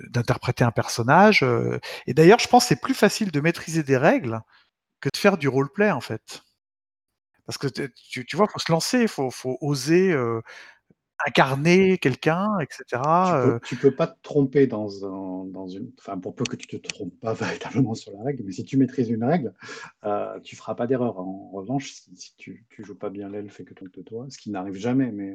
D'interpréter un personnage, et d'ailleurs, je pense c'est plus facile de maîtriser des règles que de faire du roleplay, en fait. Parce que tu tu vois, faut se lancer, faut faut oser, incarner quelqu'un et Tu peux tu peux pas te tromper dans un dans une enfin, pour peu que tu te trompes pas véritablement sur la règle, mais si tu maîtrises une règle, heu, tu feras pas d'erreur. En revanche, si si tu tu joues pas bien l'elfe et que tu de toi, ce qui n'arrive jamais, mais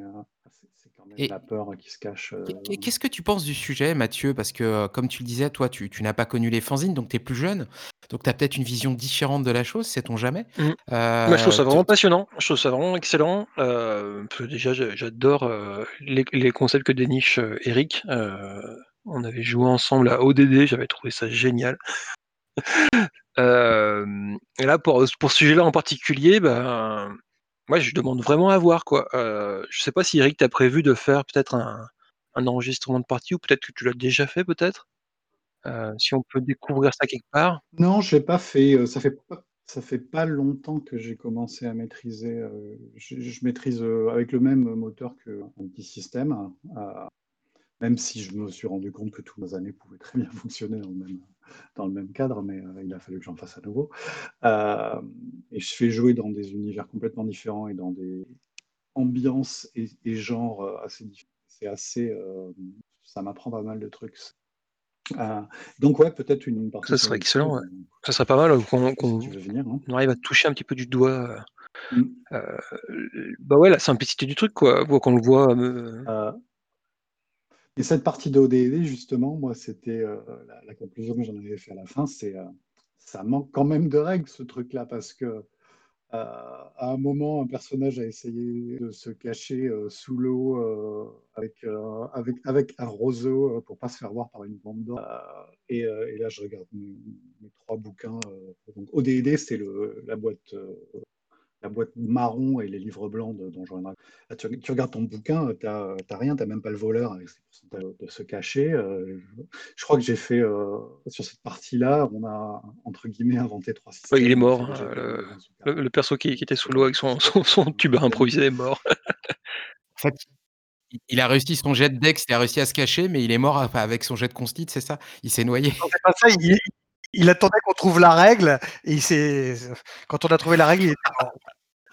c'est quand même la Et peur qui se cache, qu'est qu'est-ce que tu penses du sujet, Mathieu? Parce que, comme tu le disais, toi, tu tu n'as pas connu les fanzines, donc tu es plus jeune. Donc tu as peut-être une vision différente de la chose, sait-on jamais? Mmh. Moi, je trouve ça vraiment passionnant. Je trouve ça vraiment excellent, parce que déjà j'a j'adore, les les concepts que déniche, Eric. On avait joué ensemble à ODD, j'avais trouvé ça génial. Et là, pour ce sujet-là en particulier, ben, moi, je demande vraiment à voir, quoi. Heu, je sais pas si Eric, tu as prévu de faire peut-être un enregistrement de partie ou peut-être que tu l'as déjà fait, peut-être? Heu, si on peut découvrir ça quelque part? Non, je l'ai pas fait, heu, ça fait pas ça fait pas longtemps que j'ai commencé à maîtriser, heu, je maîtrise, avec le même moteur qu'un petit système, heu, même si je me suis rendu compte que tous nos années pouvaient très bien fonctionner dans le même dans le même cadre, mais heu, il a fallu que j'en fasse à nouveau. Hem et je fais jouer dans des univers complètement différents et dans des ambiances et et genres, heu, assez diff c'est assez, ça m'apprend pas mal de trucs. Donc ouais, peut-être une partie sur serait excellent, ouais. Ça serait pas mal, qu'on si hein. on arrive à toucher un petit peu du doigt, heu, bah, ouais, la simplicité du truc, quoi. Qu'on le voit, et cette partie de ODD justement, moi, c'était, heu, la conclusion que j'en avais fait à la fin, c'est, heu, ça manque quand même de règles ce truc-là parce que, heu, à un moment, un personnage a essayé de se cacher, sous l'eau, avec, avec un roseau, pour pas se faire voir par une bande d'or, et là, je regarde mes mes 3 bouquins, donc ODD, c'est la boîte, la boîte marron et les livres blancs de Donjons et Dragons. Là, tu tu regardes ton bouquin, heu, tu as, heu, tu as rien, tu même pas le voleur avec ses pourcentages de se cacher, heu, je je crois que j'ai fait, heu, sur cette partie-là, on a entre guillemets «inventé 3 Ouais, il est systèmes», on a mort, hein, le perso qui qui était sous l'eau avec son son son tube improviser est mort. En fait, il a réussi son jet de dex, il a réussi à se cacher, mais il est mort, avec son jet de consti, c'est ça? Il s'est noyé. Non, c'est pas ça, il il attendait qu'on trouve la règle et il quand on a trouvé la règle, il était mort.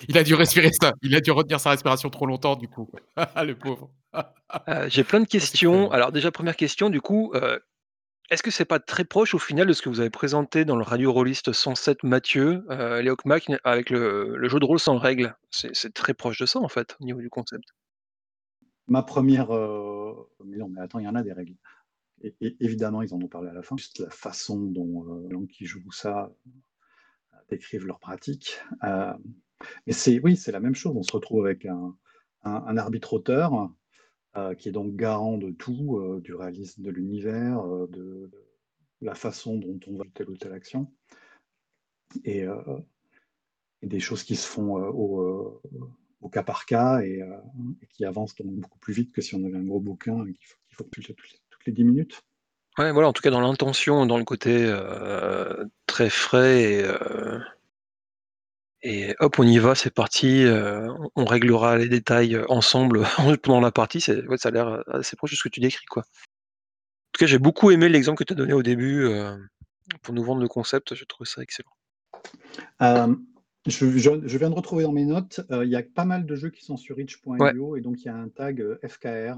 Il a dû respirer ça il a dû retenir sa respiration trop longtemps du coup. Le pauvre. Heu, j'ai plein de questions. Alors déjà, 1re question, du coup, heu, est-ce que c'est pas très proche au final de ce que vous avez présenté dans le Radio Rollist 107 Mathieu, heu, les Hoc-Mac avec le le jeu de rôle sans règles? C'est très proche de ça, en fait, au niveau du concept. Ma 1re, heu mais non, mais attends, il y en a des règles. Évidemment, ils en ont parlé à la fin, juste la façon dont, les gens qui jouent ça, décrivent leur pratique. Mais c'est oui, c'est la même chose. On se retrouve avec un un arbitre-auteur, heu, qui est donc garant de tout, heu, du réalisme de l'univers, heu, de la façon dont on va telle ou telle action. Et, des choses qui se font au, cas par cas et, qui avancent beaucoup plus vite que si on avait un gros bouquin qu'il faut, qu'il faut toutes, les, toutes les 10 minutes. Ouais, voilà, en tout cas dans l'intention, dans le côté très frais et, et hop, on y va, c'est parti, on réglera les détails ensemble pendant la partie. C'est, ouais, ça a l'air assez proche de ce que tu décris, quoi. En tout cas, j'ai beaucoup aimé l'exemple que tu as donné au début pour nous vendre le concept. Je trouve ça excellent. Je, je, viens de retrouver dans mes notes, il y a pas mal de jeux qui sont sur itch.io et donc il y a un tag FKR.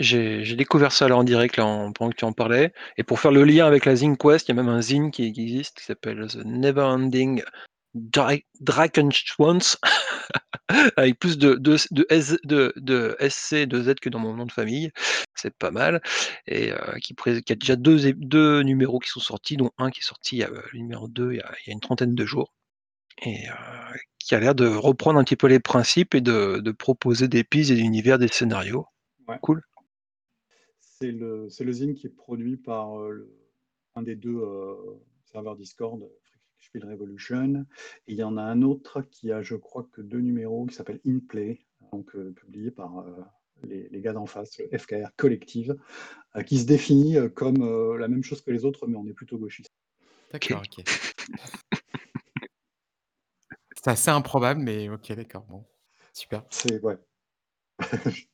J'ai découvert ça là en direct là, pendant que tu en parlais. Et pour faire le lien avec la Zine Quest, il y a même un Zine qui, existe qui s'appelle The Neverending Dragon Swans avec plus de, de, de, S, de, de SC et de Z que dans mon nom de famille. C'est pas mal. Et euh, qui, qui, a déjà deux, deux numéros qui sont sortis, dont un qui est sorti, euh, le numéro 2, il y, a, il y a une trentaine de jours. Et euh, qui a l'air de reprendre un petit peu les principes et de, de proposer des pistes, des univers, des scénarios. Ouais. Cool. C'est le, le zine qui est produit par le, un des deux serveurs Discord, Spiel Revolution. Et il y en a un autre qui a, je crois, que deux numéros, qui s'appelle In Play, donc euh, publié par euh, les, les, gars d'en face, le FKR Collective, euh, qui se définit comme la même chose que les autres, mais on est plutôt gauchiste. D'accord, ok. C'est assez improbable, mais ok, d'accord. Bon, super. C'est ouais.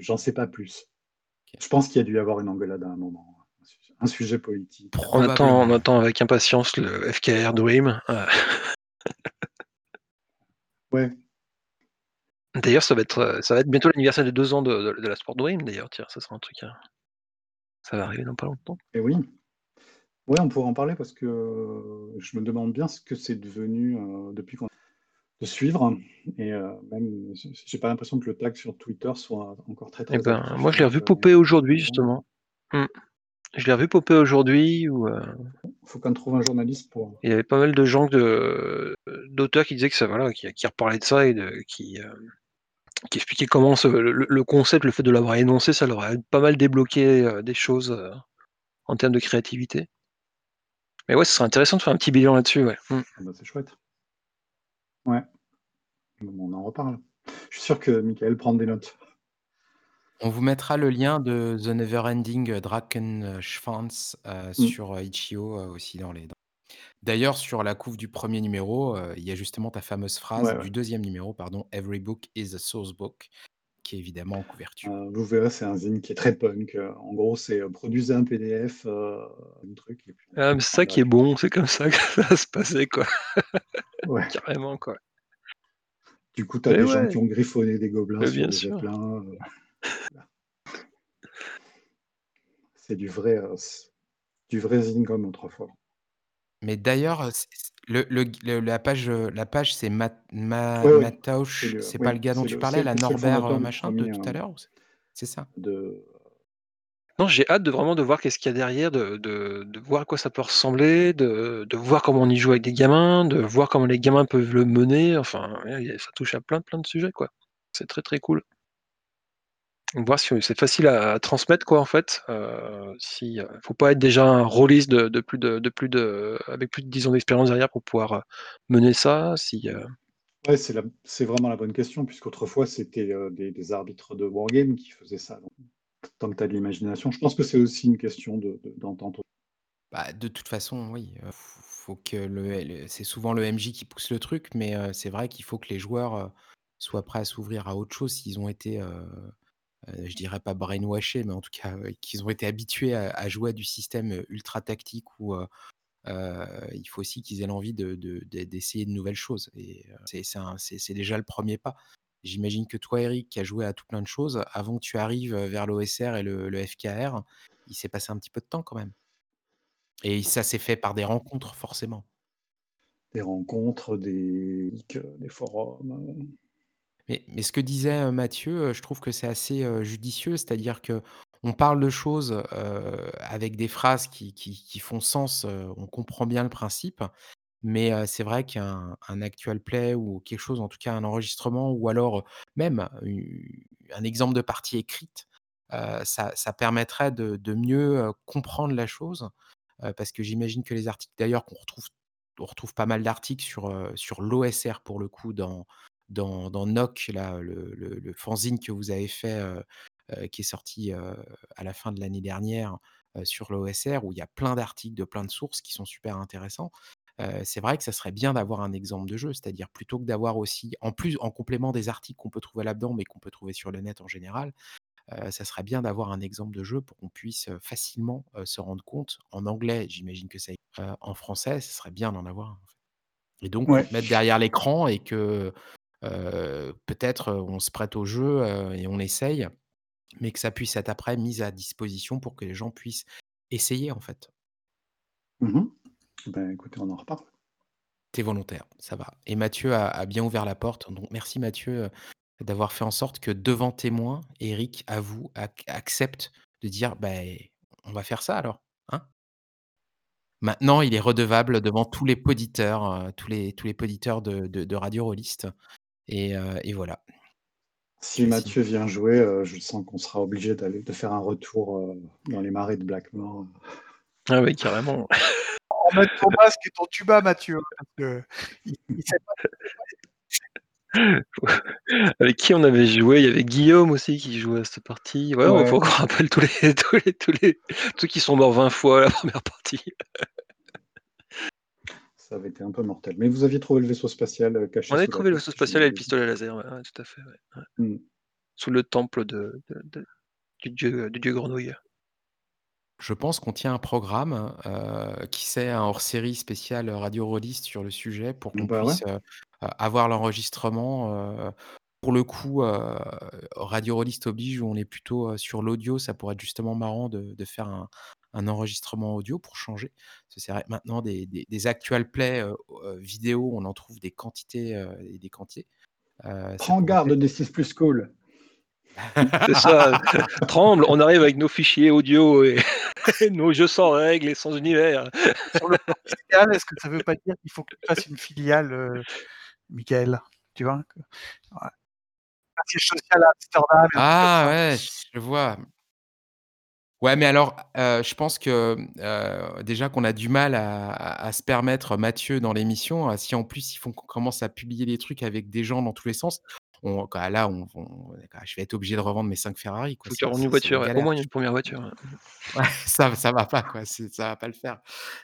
J'en sais pas plus. Okay. Je pense qu'il y a dû y avoir une engueulade à un moment. Un sujet politique. On attend, on attend, avec impatience le FKR Dream. ouais. D'ailleurs, ça va être, ça va être bientôt l'anniversaire de deux ans de, de, de, la Sport Dream. D'ailleurs, tiens, ça sera un truc. Hein. Ça va arriver dans pas longtemps. Et oui. Ouais, on pourrait en parler parce que je me demande bien ce que c'est devenu euh, depuis qu'on de suivre et euh, même j'ai pas l'impression que le tag sur Twitter soit encore très très. Eh ben, moi je l'ai revu popper aujourd'hui justement. Mm. Je l'ai revu popper aujourd'hui. Où, euh... faut qu'on trouve un journaliste pour. Il y avait pas mal de gens de d'auteurs qui disaient que ça voilà, qui, qui reparlaient de ça et de, qui euh, qui expliquaient comment ce, le, le, concept, le fait de l'avoir énoncé, ça leur a pas mal débloqué euh, des choses euh, en termes de créativité. Mais ouais, ce serait intéressant de faire un petit bilan là-dessus. Ouais. Mm. Ah bah, c'est chouette. Ouais. On en reparle. Je suis sûr que Michael prend des notes. On vous mettra le lien de The Neverending Drakenschwanz euh, mmh. sur Itch.io euh, aussi dans les. Dans... D'ailleurs, sur la couve du premier numéro, euh, il y a justement ta fameuse phrase ouais, du deuxième numéro, pardon, Every book is a source book, qui est évidemment en couverture. Euh, vous verrez, c'est un zine qui est très punk. En gros, c'est euh, produisez un PDF, un truc. Et puis, ah, c'est ça qui est bon, c'est comme ça que ça va se passer, quoi. Ouais. Carrément, quoi. Du coup, tu as Mais des ouais. gens qui ont griffonné des gobelins Mais sur bien des sûr. zeppelins. euh. C'est du vrai, euh, du vrai zine comme autrefois. Mais d'ailleurs, euh, le, le- le- la page, euh, la page c'est Mat, Ma- C'est le- c'est oui, pas le gars dont c'est tu le- parlais, c'est- la c'est le Norbert fondateur du machin de premier, tout euh, à l'heure ou c'est- C'est ça? de Non, j'ai hâte de vraiment de voir qu'est-ce qu'il y a derrière, de, de, de voir à quoi ça peut ressembler, de, de voir comment on y joue avec des gamins, de voir comment les gamins peuvent le mener. Enfin, ouais, ça touche à plein, plein de sujets, quoi. C'est très, très cool. Voir si c'est facile à, à transmettre, quoi, en fait. Euh, si, euh, faut pas être déjà un rôliste de, de plus de, de plus de, avec plus de 10 ans d'expérience derrière pour pouvoir euh, mener ça. Si, euh, Ouais, c'est la- c'est vraiment la bonne question, puisqu'autrefois, c'était euh, des, des arbitres de wargame qui faisaient ça. Donc, tant que tu as de l'imagination, je pense que c'est aussi une question de- de- d'entente. Bah, de toute façon, oui, faut que le, le- c'est souvent le MJ qui pousse le truc, mais euh, c'est vrai qu'il faut que les joueurs euh, soient prêts à s'ouvrir à autre chose s'ils ont été, je dirais pas brainwashés, mais en tout cas euh, qu'ils ont été habitués à, jouer à du système euh, ultra tactique où euh, euh, il faut aussi qu'ils aient l'envie de, de- de- d'essayer de nouvelles choses. Et euh, c'est, déjà le premier pas. J'imagine que toi, Eric, qui as joué à tout plein de choses, avant que tu arrives vers l'OSR et le, FKR, il s'est passé un petit peu de temps quand même. Et ça s'est fait par des rencontres, forcément. Des rencontres, des, des forums. Mais, ce que disait Mathieu, je trouve que c'est assez judicieux, c'est-à-dire que on parle de choses avec des phrases qui, qui- font sens, on comprend bien le principe, mais c'est vrai qu'un un actual play ou quelque chose, en tout cas un enregistrement, ou alors même un exemple de partie écrite, ça ça permettrait de de mieux, comprendre la chose, parce que j'imagine que les articles d'ailleurs qu'on retrouve on retrouve pas mal d'articles sur, sur l'OSR pour le coup dans dans dans Nock là, le le le fanzine que vous avez fait, qui est sorti, à la fin de l'année dernière, sur l'OSR où il y a plein d'articles de plein de sources qui sont super intéressants. c'est vrai que ça serait bien d'avoir un exemple de jeu, c'est-à-dire plutôt que d'avoir aussi en plus en complément des articles qu'on peut trouver là-dedans, mais qu'on peut trouver sur le net en général, ça serait bien d'avoir un exemple de jeu pour qu'on puisse, facilement, se rendre compte. En anglais, j'imagine que ça en français, ce serait bien d'en avoir en fait et donc mettre derrière l'écran et que, peut-être, on se prête au jeu, et on essaye, mais que ça puisse être après mis à disposition pour que les gens puissent essayer en fait. Mmh Ben, écoutez, on en reparle. Tu es volontaire, ça va et Mathieu a a bien ouvert la porte, donc merci Mathieu, d'avoir fait en sorte que devant témoins, Eric avoue, ac accepte de dire: «Beh, on va faire ça alors, hein?» Maintenant, il est redevable devant tous les poditeurs, tous les tous les poditeurs de de de Radio Rollist et heu et voilà. Si Mathieu vient jouer, heu, je sens qu'on sera obligé d'aller de faire un retour, heu, dans les marais de Blackmore. Ah oui, carrément. Remets ton masque et ton tuba, Mathieu, parce que il il sait pas Avec qui on avait joué? Il y avait Guillaume aussi qui jouait à cette partie. Ouais, Ouais. faut qu'on rappelle tous les tous les tous les ceux qui sont morts 20 fois à la première partie. Ça avait été un peu mortel. Mais vous aviez trouvé le vaisseau spatial, heu, caché On avait trouvé le vaisseau spatial et le pistolet laser, ouais, ouais, tout à fait, ouais, ouais. Mmh. Sous le temple de de de du dieu du dieu grenouille. Je pense qu'on tient un programme, heu, qui sait un hors-série spécial, Radio Rollist sur le sujet pour qu'on Bah, puisse, heu, a avoir l'enregistrement, pour le coup, Radio Rollist oblige où on est plutôt, sur l'audio, ça pourrait être justement marrant de de faire un un enregistrement audio pour changer. Parce que c'est vrai que maintenant des des des actual play, heu, vidéo, on en trouve des quantités, et des quantités. Prends garde des 6 plus cool. C'est ça, tremble, on arrive avec nos fichiers audio et nos jeux sans règles et sans univers. Sur le plan fiscal, est-ce que ça veut pas dire qu'il faut que tu fasses une filiale, Michael? Tu vois? Que ouais. Un siège social à Amsterdam et un truc Ah ouais, je vois. Ouais, mais alors, heu, je pense que, heu, déjà qu'on a du mal à à à se permettre Mathieu dans l'émission, heu, si en plus il faut qu'on commence à publier des trucs avec des gens dans tous les sens, on quoi là, on on je vais être obligé de revendre mes 5 Ferrari quoi, Faut une voiture, ouais, au moins une 1re voiture, ouais. Ça ça va pas quoi, ça va pas le faire.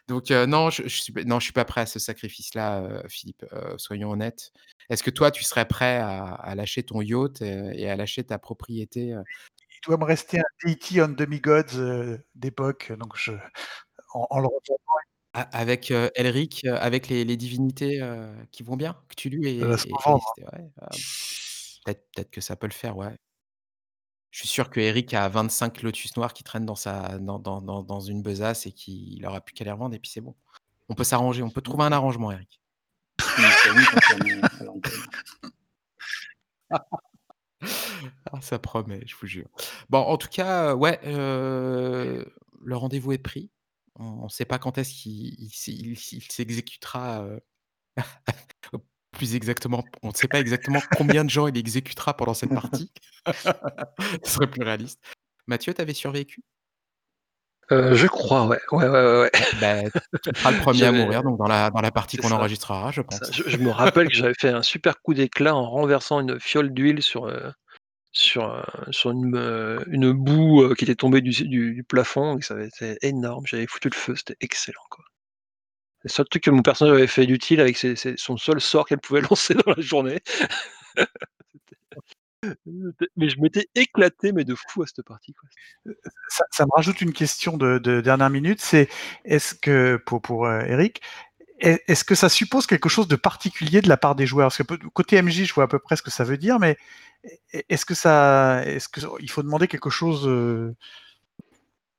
Donc non, je je suis p non, je suis pas prêt à ce sacrifice-là, Philippe, soyons honnêtes. Est-ce que toi, tu serais prêt à à lâcher ton yacht, et à lâcher ta propriété, doit me rester un Deity on Demigods, heu, d'époque, donc je en en le revendant A avec, heu, Elric, heu, avec les les divinités, heu, qui vont bien? Cthulhu va se et et et ouais, ah, peut-être peut-être que ça peut le faire, ouais. Je suis sûr qu'Eric a 25 Lotus noirs qui traînent dans sa dans dans dans dans une besace et qu'il aura plus qu'à les revendre et puis c'est bon. On peut s'arranger, on peut trouver un arrangement, Eric. Ah, ça promet, je vous jure. Bon, en tout cas, ouais, heu, le rendez-vous est pris. On sait pas quand est-ce qu'il il s'est il il s'exécutera, heu, plus exactement, on ne sait pas exactement combien de gens il exécutera pendant cette partie. Ce serait plus réaliste. Mathieu, tu avais survécu? Heu, je crois, ouais. Ouais, ouais, ouais, ouais. Bah, tu seras le 1er à mourir donc dans la dans la partie qu'on enregistrera, je pense. je je me rappelle que j'avais fait un super coup d'éclat en renversant une fiole d'huile sur, sur, sur une me une boue, heu, qui était tombée du du plafond et ça avait été énorme. J'avais foutu le feu, c'était excellent, quoi. Le seul truc que mon personnage avait fait d'utile avec ses son seul sort qu'elle pouvait lancer dans la journée. Mais je m'étais éclaté, mais de fou à cette partie, ça ça me rajoute une question de de dernière minute, c'est est-ce que pour pour, heu, Eric, est-ce que ça suppose quelque chose de particulier de la part des joueurs? Parce que côté MJ, je vois à peu près ce que ça veut dire, mais est est-ce que ça est-ce qu'il faut demander quelque chose, heu,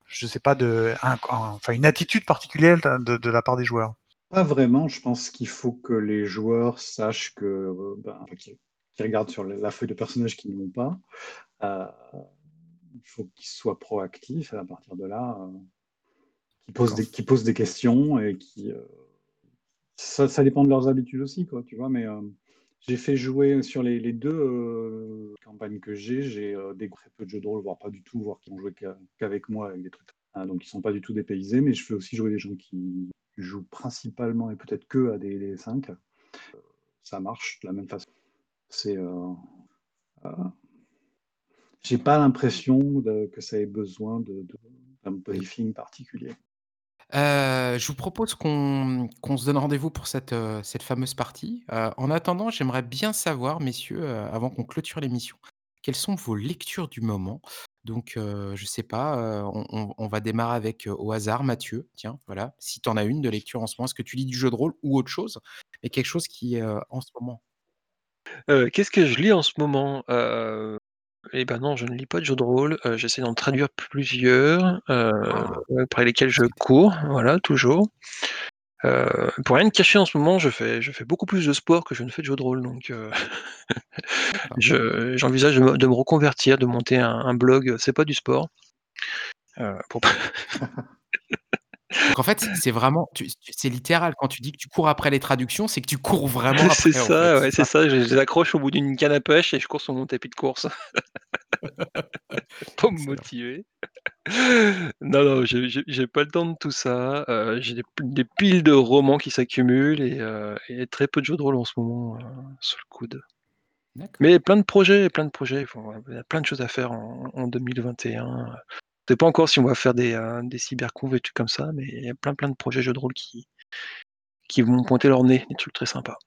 je sais pas enfin une attitude particulière de la part des joueurs? Pas vraiment, je pense qu'il faut que les joueurs sachent que, heu, ben, qu'ils regardent sur la feuille de personnages qu'ils n'ont pas. Heu, il faut qu'ils soient proactifs à partir de là, heu, qu'ils posent posent des questions et qui, heu ça dépend de leurs habitudes aussi quoi, tu vois? Mais, hem, J'ai fait jouer sur les, deux euh, campagnes que j'ai, j'ai euh, des très peu de jeux de rôle, voire pas du tout, voire qui ont joué qu'avec moi avec des trucs. Ah, donc ils sont pas du tout dépaysés, mais je fais aussi jouer des gens qui jouent principalement et peut-être que à des, des 5. Ça marche de la même façon. C'est, euh, euh, j'ai pas l'impression de- que ça ait besoin de, de- d'un briefing particulier. Je vous propose qu'on se donne rendez-vous pour cette, cette fameuse partie. En attendant, j'aimerais bien savoir, messieurs, avant qu'on clôture l'émission, quelles sont vos lectures du moment? Donc, heu, je sais pas, on on va démarrer avec, au hasard, Mathieu, tiens, voilà, si tu en as une de lecture en ce moment. Est-ce que tu lis du jeu de rôle ou autre chose? Mais quelque chose qui, heu, en ce moment qu'est-ce que je lis en ce moment? Et ben non, je ne lis pas de jeux de rôle, heu, j'essaie d'en traduire plusieurs, heu, Ah! après lesquels je cours, voilà, toujours. Heu, pour rien te cacher, en ce moment, je fais je fais beaucoup plus de sport que je ne fais de jeux de rôle, donc je j'envisage de me de me reconvertir, de monter un un blog, c'est pas du sport, pour Donc en fait, c'est c'est vraiment c'est littéral. Quand tu dis que tu cours après les traductions, c'est que tu cours vraiment c'est après, en fait, ça, c'est ouais, c'est ça? ça, je je les accroche au bout d'une canne à pêche et je cours sur mon tapis de course. Pour me motiver. Non, non, j'ai pas le temps de tout ça, heu, j'ai des piles de romans qui s'accumulent et heu et très peu de jeux de rôle en ce moment, sous le coude. Mais plein de projets, plein de projets, il y a plein de choses à faire en en 2021, Je sais pas encore si on va faire des, cyberconf et trucs comme ça, mais il y a plein, plein de projets jeux de rôle qui qui vont pointer leur nez, des trucs très sympas.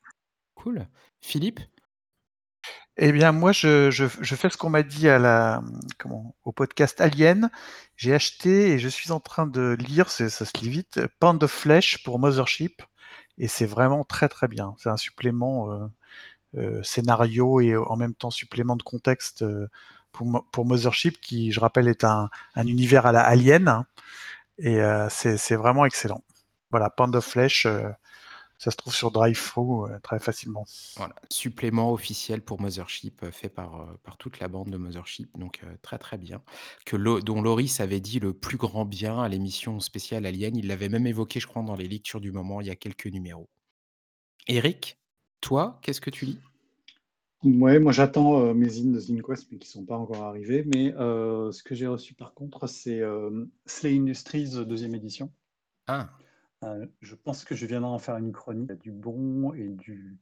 Cool. Philippe? Eh bien, moi, je, je, je fais ce qu'on m'a dit à la, comment, au podcast Alien. J'ai acheté et je suis en train de lire, ça se lit vite, Pound of Flesh pour Mothership. Et c'est vraiment très très bien. C'est un supplément euh, euh, scénario et en même temps supplément de contexte euh, pour, pour Mothership, qui, je rappelle, est un, un univers à la Alien. Et euh, c'est vraiment excellent. Voilà, Pound of Flesh, euh, ça se trouve sur DriveThru euh, très facilement. Voilà, supplément officiel pour Mothership, fait par, par toute la bande de Mothership, donc très, très bien. Que dont Loris avait dit le plus grand bien à l'émission spéciale Alien. Il l'avait même évoqué, je crois, dans les lectures du moment, il y a quelques numéros. Eric, toi, qu'est-ce que tu lis? Ouais, moi j'attends euh, mes zines de ZineQuest, mais qui sont pas encore arrivés. Mais euh, ce que j'ai reçu par contre, c'est euh, Slay Industries deuxième édition. Ah, je pense que je viendrai en faire une chronique. Il y a du bon et du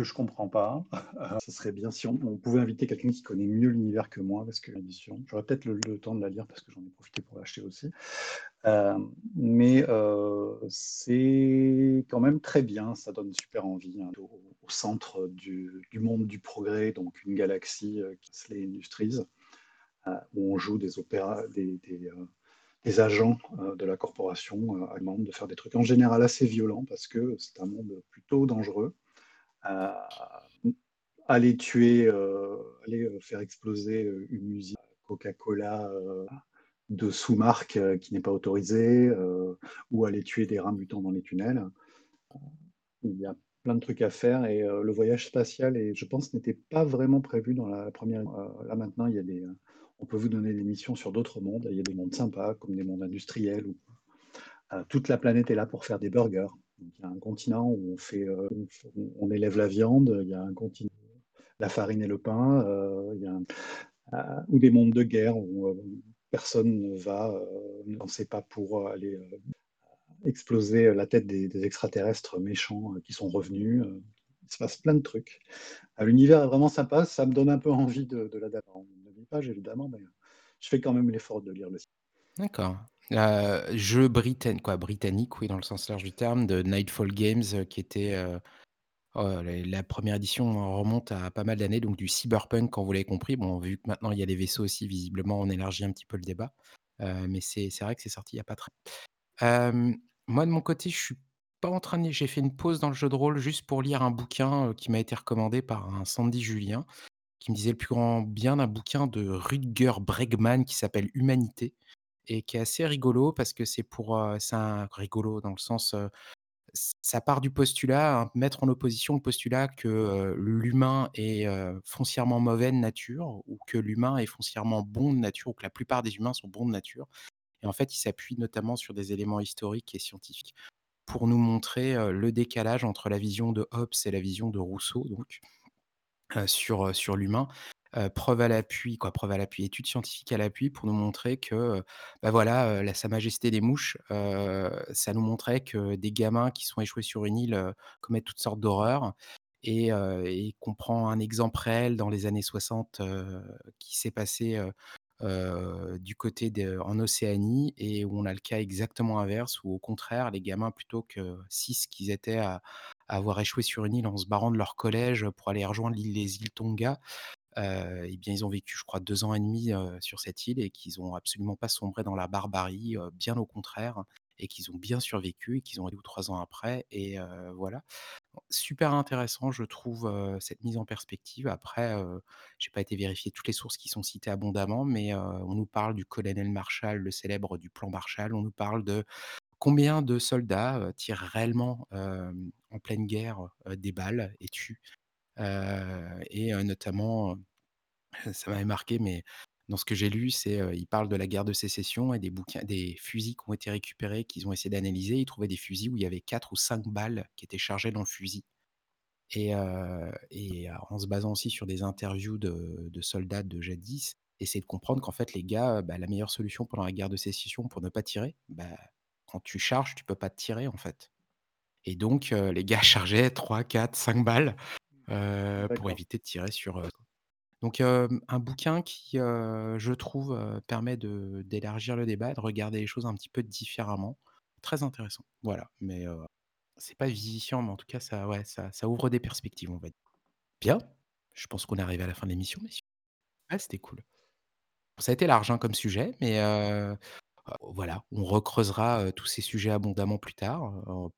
que je comprends pas. Euh, ce serait bien si on, pouvait inviter quelqu'un qui connaît mieux l'univers que moi, parce que l'édition, j'aurais peut-être le, temps de la lire parce que j'en ai profité pour l'acheter aussi. Euh, mais euh, c'est quand même très bien, ça donne super envie. hein, au, centre du, monde du progrès, donc une galaxie euh, qui est les euh, où on joue des opéras, des, euh, agents euh, de la corporation euh, allemande de faire des trucs en général assez violents parce que c'est un monde plutôt dangereux. Euh, aller tuer, euh, aller euh, faire exploser euh, une usine Coca-Cola de sous-marque qui n'est pas autorisée, ou aller tuer des rats mutants dans les tunnels. Il y a plein de trucs à faire et le voyage spatial, et je pense, n'était pas vraiment prévu dans la première. Là maintenant, il y a des, on peut vous donner des missions sur d'autres mondes. Il y a des mondes sympas, comme des mondes industriels. Où, toute la planète est là pour faire des burgers. Il y a un continent où on, fait, euh, on élève la viande, il y a un continent la farine et le pain, euh, il y a euh, ou des mondes de guerre où personne ne va, euh, ne sait pas pour aller exploser la tête des, extraterrestres méchants qui sont revenus. il se passe plein de trucs. Euh, L'univers est vraiment sympa, ça me donne un peu envie de, de l'adapter. On ne lit pas, évidemment, mais je fais quand même l'effort de lire le site. d'accord. Heu, jeu britann quoi, britannique, oui, dans le sens large du terme, de Nightfall Games, heu, qui était, heu, oh, la 1 édition remonte à pas mal d'années, donc du cyberpunk, quand vous l'avez compris. Bon, vu que maintenant il y a les vaisseaux aussi, visiblement, on élargit un petit peu le débat. Mais c'est vrai que c'est sorti il y a pas très Hem, moi de mon côté, je suis pas en train de j'ai fait une pause dans le jeu de rôle juste pour lire un bouquin, qui m'a été recommandé par un Sandy Julien, qui me disait le plus grand bien d'un bouquin de Rutger Bregman qui s'appelle Humanité et qui est assez rigolo parce que c'est pour, c'est rigolo dans le sens, ça part du postulat, hein, mettre en opposition le postulat que, l'humain est, foncièrement mauvais de nature ou que l'humain est foncièrement bon de nature ou que la plupart des humains sont bons de nature et en fait, il s'appuie notamment sur des éléments historiques et scientifiques pour nous montrer, le décalage entre la vision de Hobbes et la vision de Rousseau donc, sur, sur l'humain. Heu, preuve à l'appui quoi, preuve à l'appui, études scientifiques à l'appui pour nous montrer que, heu, bah, voilà, heu, la Sa Majesté des mouches, ça nous montrait que des gamins qui sont échoués sur une île, commettent toutes sortes d'horreurs et et qu'on prend un exemple réel dans les années 60, heu, qui s'est passé, du côté de en Océanie et où on a le cas exactement inverse où au contraire les gamins plutôt que 6 qu'ils étaient à avoir échoué sur une île en se barrant de leur collège pour aller rejoindre l'île les îles Tonga, heu et bien ils ont vécu je crois 2 ans et demi, heu, sur cette île et qu'ils ont absolument pas sombré dans la barbarie, heu, bien au contraire et qu'ils ont bien survécu et qu'ils ont 2 ou 3 ans après et voilà. Super intéressant je trouve, cette mise en perspective. Après, j'ai pas été vérifier toutes les sources qui sont citées abondamment, mais, on nous parle du colonel Marshall, le célèbre du plan Marshall. On nous parle de combien de soldats, tirent réellement, en pleine guerre, des balles et tuent. Et notamment, ça m'avait marqué, mais dans ce que j'ai lu, c'est, heu, il parle de la guerre de sécession et des bouquins des fusils qui ont été récupérés, qu'ils ont essayé d'analyser. Ils trouvaient des fusils où il y avait 4 ou 5 balles qui étaient chargées dans le fusil et en se basant aussi sur des interviews de soldats de jadis, essayer de comprendre qu'en fait les gars, bah, la meilleure solution pendant la guerre de sécession pour ne pas tirer, bah, quand tu charges, tu peux pas tirer en fait et donc les gars chargeaient 3-4-5 balles, heu, pour D'accord. éviter de tirer sur, heu donc un bouquin qui, je trouve, permet de d'élargir le débat, de regarder les choses un petit peu différemment. Très intéressant, voilà, mais heu, c'est pas vivifiant, mais en tout cas ça ouais, ça ça ouvre des perspectives, on va dire. Bien, je pense qu'on est arrivé à la fin de l'émission, messieurs. Ouais, c'était cool. Ça a été large, hein, comme sujet, mais voilà, on recreusera, tous ces sujets abondamment plus tard.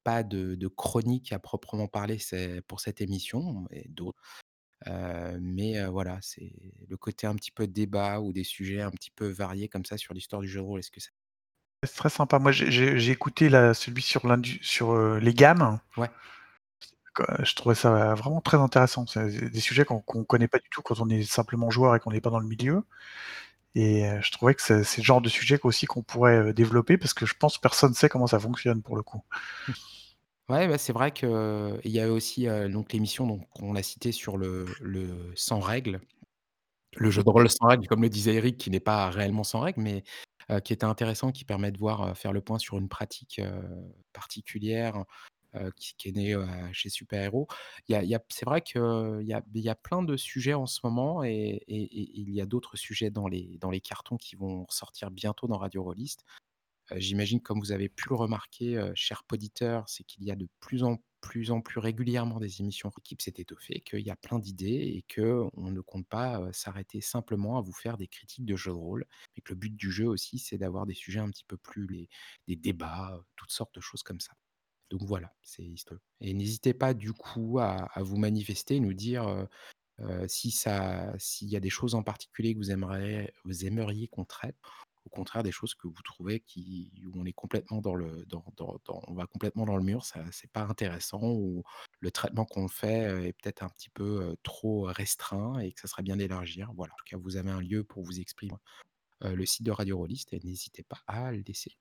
Pas de de chronique à proprement parler, c'est pour cette émission et d'autres. Mais voilà, c'est le côté un petit peu débat ou des sujets un petit peu variés comme ça sur l'histoire du jeu de rôle. Est-ce que ça C'est très sympa. Moi, j'ai j'ai j'ai écouté celui sur l'indu sur, heu, les gammes. Ouais. Je trouvais ça vraiment très intéressant. C'est des des sujets qu'on qu'on connaît pas du tout quand on est simplement joueur et qu'on n'est pas dans le milieu et heu, je trouvais que c'est le genre de sujet qu'aussi qu'on pourrait, heu, développer parce que je pense personne sait comment ça fonctionne pour le coup. Ouais, bah, c'est vrai qu'il y a aussi, l'émission donc on l'a cité sur le le sans règles. Le jeu de rôle sans règles, comme le disait Eric, qui n'est pas réellement sans règles, mais qui était intéressant, qui permet de voir, faire le point sur une pratique, particulière, qui qui est née, heu, chez Super Héros. C'est vrai qu'il y a plein de sujets en ce moment et il y a d'autres sujets dans les cartons qui vont sortir bientôt dans Radio Rollist. Heu, j'imagine comme vous avez pu le remarquer, heu, chers poditeurs, c'est qu'il y a de plus en plus en plus régulièrement des émissions l'équipe s'est étoffée, qu'il y a plein d'idées et qu'on ne compte pas, s'arrêter simplement à vous faire des critiques de jeux de rôle et que le but du jeu aussi, c'est d'avoir des sujets un petit peu plus les des débats, toutes sortes de choses comme ça. Donc voilà, c'est histo et n'hésitez pas du coup à vous manifester, nous dire, si ça s'il y a des choses en particulier que vous aimeriez vous aimeriez qu'on traite. Au contraire, des choses que vous trouvez qui où on est complètement dans le on va complètement dans le mur, ça c'est pas intéressant ou le traitement qu'on fait, est peut-être un petit peu, trop restreint et que ça serait bien d'élargir. Voilà, en tout cas, vous avez un lieu pour vous exprimer, le site de Radio Rollist et n'hésitez pas à le laisser.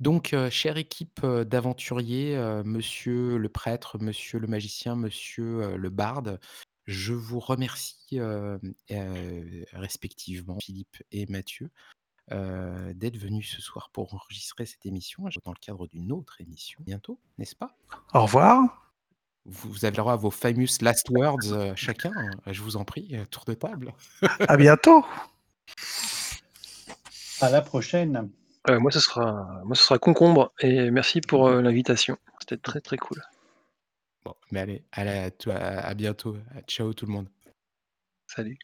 Donc heu, chère équipe, heu, d'aventuriers, heu, monsieur le prêtre, monsieur le magicien, monsieur, heu, le barde, je vous remercie, heu, respectivement Philippe et Mathieu, heu, d'être venus ce soir pour enregistrer cette émission dans le cadre d'une autre émission bientôt, n'est-ce pas? Au revoir. Vous avez le droit à vos famous last words, heu, chacun, je vous en prie, heu, tour de table. À bientôt. À la prochaine. Heu, moi ce sera moi ce sera concombre et merci pour, heu, l'invitation. C'était très, très cool. Bon, mais allez, allez à à bientôt. Ciao tout le monde. Salut.